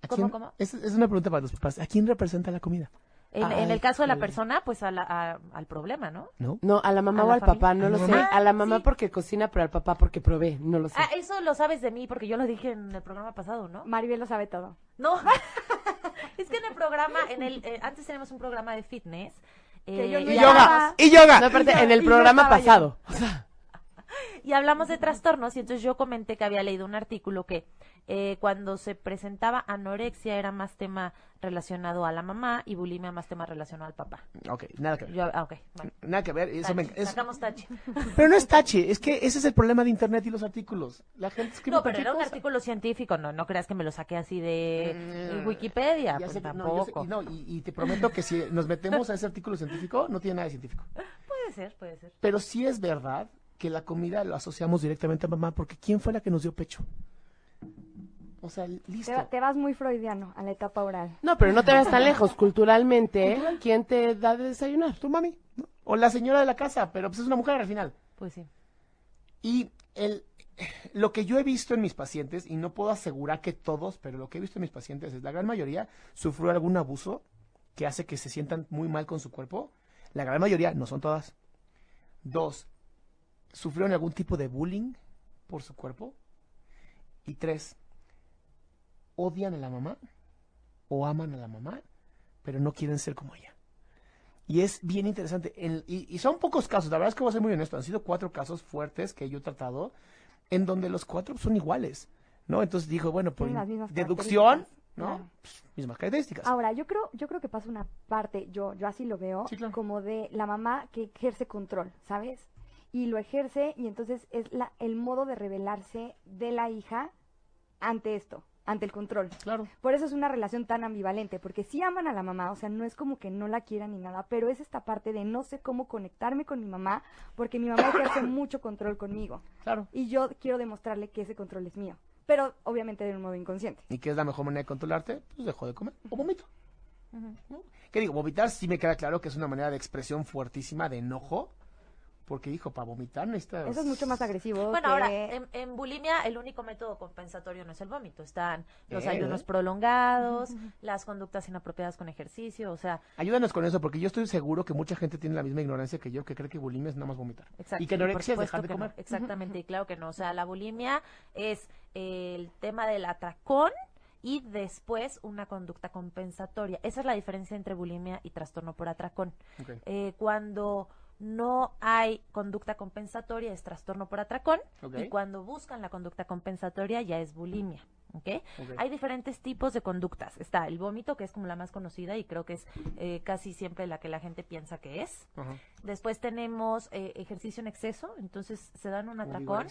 ¿A ¿Cómo, quién- cómo? Es, es una pregunta para los papás. ¿A quién representa la comida? En, el caso de la persona, pues a la- a- al problema, ¿no? ¿No? No, a la mamá ¿A o la al papá, no lo ¿A la sé. mamá? A la mamá sí. porque cocina, pero al papá porque provee, no lo sé. Ah, eso lo sabes de mí porque yo lo dije en el programa pasado, ¿no? Maribel lo sabe todo. No. es que en el programa, en el eh, antes tenemos un programa de fitness. Que eh, yo no ¡Y yoga! ¡Y yoga! No, aparte, en el programa pasado. O sea, y hablamos de trastornos y entonces yo comenté que había leído un artículo que eh, cuando se presentaba anorexia era más tema relacionado a la mamá y bulimia más tema relacionado al papá. Ok, nada que ver. Yo, ah, bueno. Nada que ver. Eso me- es- Sacamos tache. Pero no es tache, es que ese es el problema de internet y los artículos. La gente escribe No, pero era un cosa. artículo científico, no, no creas que me lo saqué así de Mm, Wikipedia, pues sé que- no, yo sé- tampoco. y, no, y- y te prometo que si nos metemos a ese artículo científico, no tiene nada de científico. Puede ser, puede ser. Pero sí es verdad que la comida lo asociamos directamente a mamá, porque ¿quién fue la que nos dio pecho? O sea, listo. Te, va- te vas muy freudiano a la etapa oral. no, pero no te vayas tan lejos. Culturalmente, ¿quién te da de desayunar? Tu mami. ¿no? O la señora de la casa, pero pues es una mujer al final. Pues sí. Y el, lo que yo he visto en mis pacientes, y no puedo asegurar que todos, pero lo que he visto en mis pacientes es la gran mayoría sufrió algún abuso que hace que se sientan muy mal con su cuerpo. La gran mayoría, no son todas. Dos, sufrieron algún tipo de bullying por su cuerpo. Y tres, odian a la mamá o aman a la mamá, pero no quieren ser como ella. Y es bien interesante. En- y, y son pocos casos, la verdad es que voy a ser muy honesto. Han sido cuatro casos fuertes que yo he tratado en donde los cuatro son iguales. ¿No? Entonces dijo, bueno, por deducción, ¿no? claro. Pues, mismas características. Ahora, yo creo, yo creo que pasa una parte, yo, yo así lo veo, Sí, claro. como de la mamá que ejerce control, ¿sabes? Y lo ejerce y entonces es la, el modo de rebelarse de la hija ante esto. ante el control. Claro. Por eso es una relación tan ambivalente, porque sí aman a la mamá, o sea, no es como que no la quieran ni nada, pero es esta parte de no sé cómo conectarme con mi mamá, porque mi mamá ejerce mucho control conmigo. Claro. Y yo quiero demostrarle que ese control es mío, pero obviamente de un modo inconsciente. ¿Y qué es la mejor manera de controlarte? Pues dejo de comer o vomito. ¿no? ¿Qué digo? Vomitar sí me queda claro que es una manera de expresión fuertísima de enojo. Porque, hijo, para vomitar necesitas... Eso es mucho más agresivo. Bueno, que- ahora, en, en bulimia el único método compensatorio no es el vómito, están los Eh, ayunos ¿eh? prolongados, las conductas inapropiadas con ejercicio, o sea, Ayúdanos con eso, porque yo estoy seguro que mucha gente tiene la misma ignorancia que yo, que cree que bulimia es nada más vomitar. Exacto, Y que anorexia es dejar de no. comer. Exactamente, y claro que no. O sea, la bulimia es el tema del atracón y después una conducta compensatoria. Esa es la diferencia entre bulimia y trastorno por atracón. Eh, cuando no hay conducta compensatoria es trastorno por atracón y cuando buscan la conducta compensatoria ya es bulimia. ¿ok? Ok. Hay diferentes tipos de conductas. Está el vómito, que es como la más conocida y creo que es eh, casi siempre la que la gente piensa que es. Después tenemos eh, ejercicio en exceso, entonces se dan un ¿Como atracón.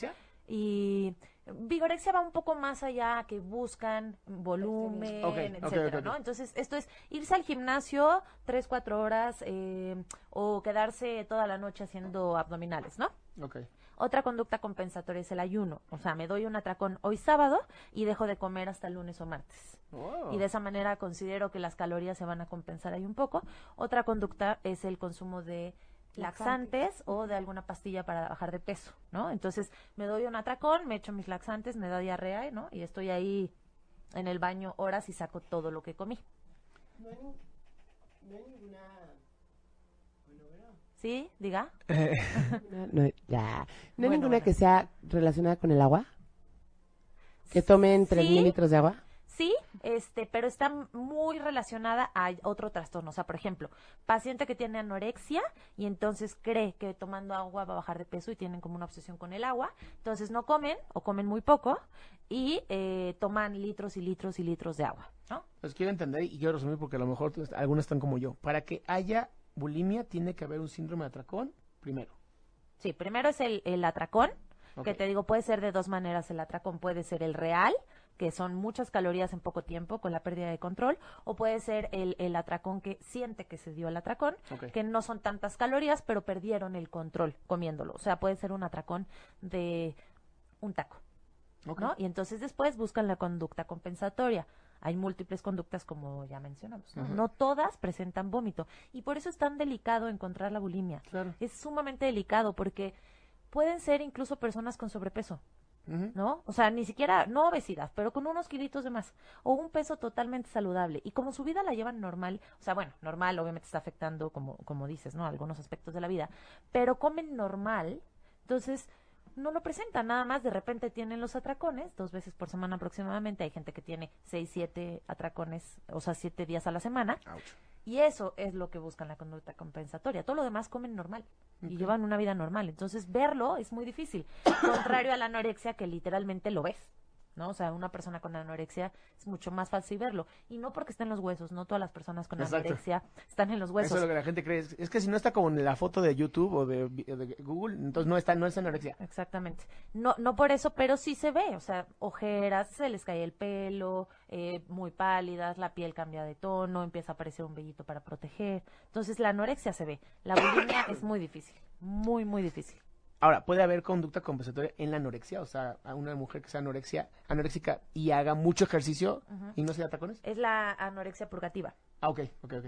Y vigorexia va un poco más allá, que buscan volumen, Ok, ok, etcétera, ¿no? Entonces, esto es irse al gimnasio tres, cuatro horas eh, o quedarse toda la noche haciendo abdominales, ¿no? Ok. Otra conducta compensatoria es el ayuno. O sea, me doy un atracón hoy sábado y dejo de comer hasta el lunes o martes. Oh. Y de esa manera considero que las calorías se van a compensar ahí un poco. Otra conducta es el consumo de laxantes o de alguna pastilla para bajar de peso, ¿no? Entonces me doy un atracón, me echo mis laxantes, me da diarrea, ¿no? Y estoy ahí en el baño horas y saco todo lo que comí. ¿Sí? Diga. No, no, ya. ¿No hay Bueno, ninguna bueno. que sea relacionada con el agua? ¿Que tomen 3.000 Sí. litros de agua? Sí, este, pero está muy relacionada a otro trastorno. O sea, por ejemplo, paciente que tiene anorexia y entonces cree que tomando agua va a bajar de peso y tienen como una obsesión con el agua. Entonces no comen o comen muy poco y eh, toman litros y litros y litros de agua, ¿no? Pues quiero entender y quiero resumir porque a lo mejor algunos están como yo. Para que haya bulimia tiene que haber un síndrome de atracón primero. Sí, primero es el, el atracón, que te digo, puede ser de dos maneras el atracón. Puede ser el real, que son muchas calorías en poco tiempo con la pérdida de control, o puede ser el, el atracón que siente que se dio el atracón, que no son tantas calorías, pero perdieron el control comiéndolo. O sea, puede ser un atracón de un taco. ¿no? Y entonces después buscan la conducta compensatoria. Hay múltiples conductas, como ya mencionamos. ¿no? Todas presentan vómito. Y por eso es tan delicado encontrar la bulimia. Claro. Es sumamente delicado porque pueden ser incluso personas con sobrepeso. ¿No? O sea, ni siquiera, no obesidad, pero con unos kilitos de más, o un peso totalmente saludable. Y como su vida la llevan normal, o sea, bueno, normal obviamente está afectando, como, como dices, ¿no? Algunos aspectos de la vida, pero comen normal, entonces no lo presentan, nada más de repente tienen los atracones, dos veces por semana aproximadamente, hay gente que tiene seis, siete atracones, o sea, siete días a la semana, Ouch. Y eso es lo que buscan la conducta compensatoria. Todo lo demás comen normal y llevan una vida normal. Entonces, verlo es muy difícil. Contrario a la anorexia, que literalmente lo ves. ¿No? O sea, una persona con anorexia es mucho más fácil verlo. Y no porque estén en los huesos, no todas las personas con Exacto. anorexia están en los Eso huesos. es lo que la gente cree. Es, es que si no está como en la foto de YouTube o de, de Google, entonces no está, no es anorexia. Exactamente. No, no por eso, pero sí se ve, o sea, ojeras, se les cae el pelo, eh, muy pálidas, la piel cambia de tono, empieza a aparecer un vellito para proteger. Entonces la anorexia se ve. La bulimia es muy difícil, muy, muy difícil. Ahora, puede haber conducta compensatoria en la anorexia, o sea, a una mujer que sea anorexia, anoréxica y haga mucho ejercicio y no se da tacones. Es la anorexia purgativa. Ah, ok, ok, ok.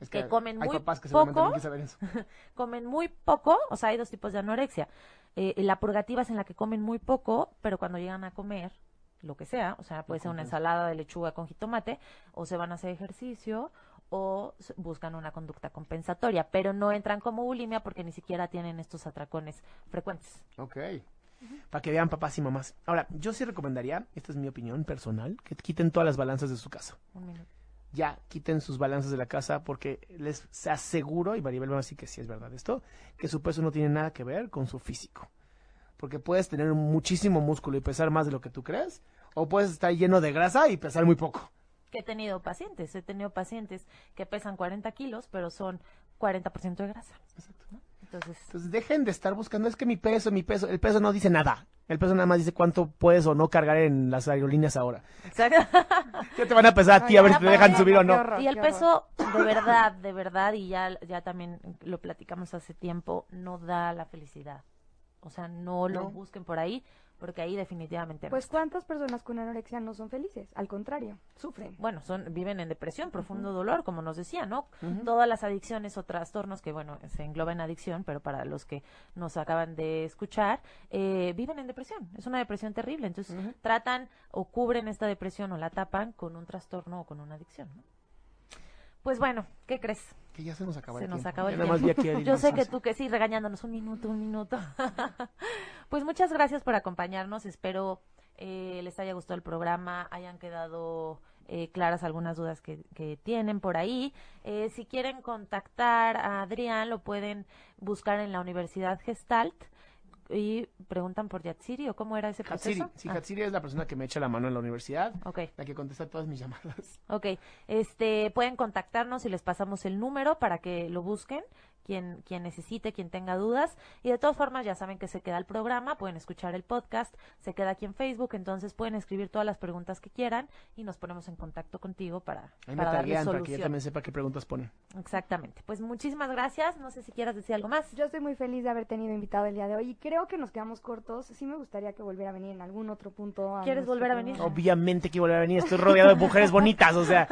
Es Que comen hay muy papás que poco. eso. Comen muy poco, o sea, hay dos tipos de anorexia. Eh, la purgativa es en la que comen muy poco, pero cuando llegan a comer lo que sea, o sea, puede ser una ensalada de lechuga con jitomate, o se van a hacer ejercicio, o buscan una conducta compensatoria, pero no entran como bulimia porque ni siquiera tienen estos atracones frecuentes. Ok. Para que vean papás y mamás. Ahora, yo sí recomendaría, esta es mi opinión personal, que quiten todas las balanzas de su casa. Un minuto. Ya, quiten sus balanzas de la casa porque les aseguro, y Maribel va a decir que sí es verdad esto, que su peso no tiene nada que ver con su físico. Porque puedes tener muchísimo músculo y pesar más de lo que tú crees, o puedes estar lleno de grasa y pesar muy poco. Que he tenido pacientes, he tenido pacientes que pesan 40 kilos, pero son 40% de grasa. ¿no? Entonces, Entonces dejen de estar buscando, es que mi peso, mi peso, el peso no dice nada. El peso nada más dice cuánto puedes o no cargar en las aerolíneas ahora. Exacto. Ya te van a pesar a ti a ver si te dejan subir o no. horror, Y el peso, de verdad, de verdad, y ya, ya también lo platicamos hace tiempo, no da la felicidad. O sea, no lo No. busquen por ahí, porque ahí definitivamente no Pues cuántas personas con anorexia no son felices, al contrario, sufren. Bueno, son, viven en depresión, profundo dolor, como nos decía, ¿no? Todas las adicciones o trastornos que, bueno, se engloban en adicción, pero para los que nos acaban de escuchar, eh, viven en depresión. Es una depresión terrible. Entonces, tratan o cubren esta depresión o la tapan con un trastorno o con una adicción, ¿no? Pues bueno, ¿qué crees? Que ya se nos acabó Se el nos tiempo. acabó el más aquí Yo sé que tú que sí, regañándonos un minuto, un minuto. pues muchas gracias por acompañarnos. Espero eh, les haya gustado el programa, hayan quedado eh, claras algunas dudas que, que tienen por ahí. Eh, si quieren contactar a Adrián, lo pueden buscar en la Universidad Gestalt y preguntan por Yatsiri o cómo era ese Hatsiri. proceso. Sí, Ah, Hatsiri es la persona que me echa la mano en la universidad, ok. la que contesta todas mis llamadas. Ok, este, pueden contactarnos y les pasamos el número para que lo busquen, quien, quien necesite, quien tenga dudas. Y de todas formas, ya saben que se queda el programa, pueden escuchar el podcast, se queda aquí en Facebook, entonces pueden escribir todas las preguntas que quieran y nos ponemos en contacto contigo para, Ahí me para darle taguean para que yo solución. también sepa qué preguntas ponen. Exactamente. Pues muchísimas gracias. No sé si quieras decir algo más. Yo estoy muy feliz de haber tenido invitado el día de hoy y creo que nos quedamos cortos. Sí me gustaría que volviera a venir en algún otro punto. a ¿Quieres volver a venir? Obviamente que volver a venir, estoy rodeado de mujeres bonitas, o sea.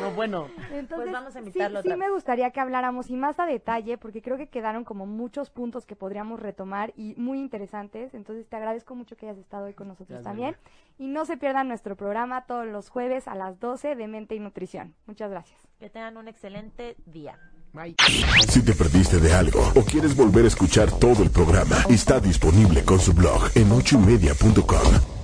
No, bueno. Entonces, Pues vamos a sí- invitarlo sí, otra me vez. gustaría que habláramos y más a detalle, porque creo que quedaron como muchos puntos que podríamos retomar y muy interesantes. Entonces te agradezco mucho que hayas estado hoy con nosotros Gracias, también. Y no se pierdan nuestro programa todos los jueves a las 12 de Mente y Nutrición. Muchas gracias. Que tengan un excelente día. Bye. Si te perdiste de algo o quieres volver a escuchar todo el programa, está disponible con su blog en ochoymedia.com.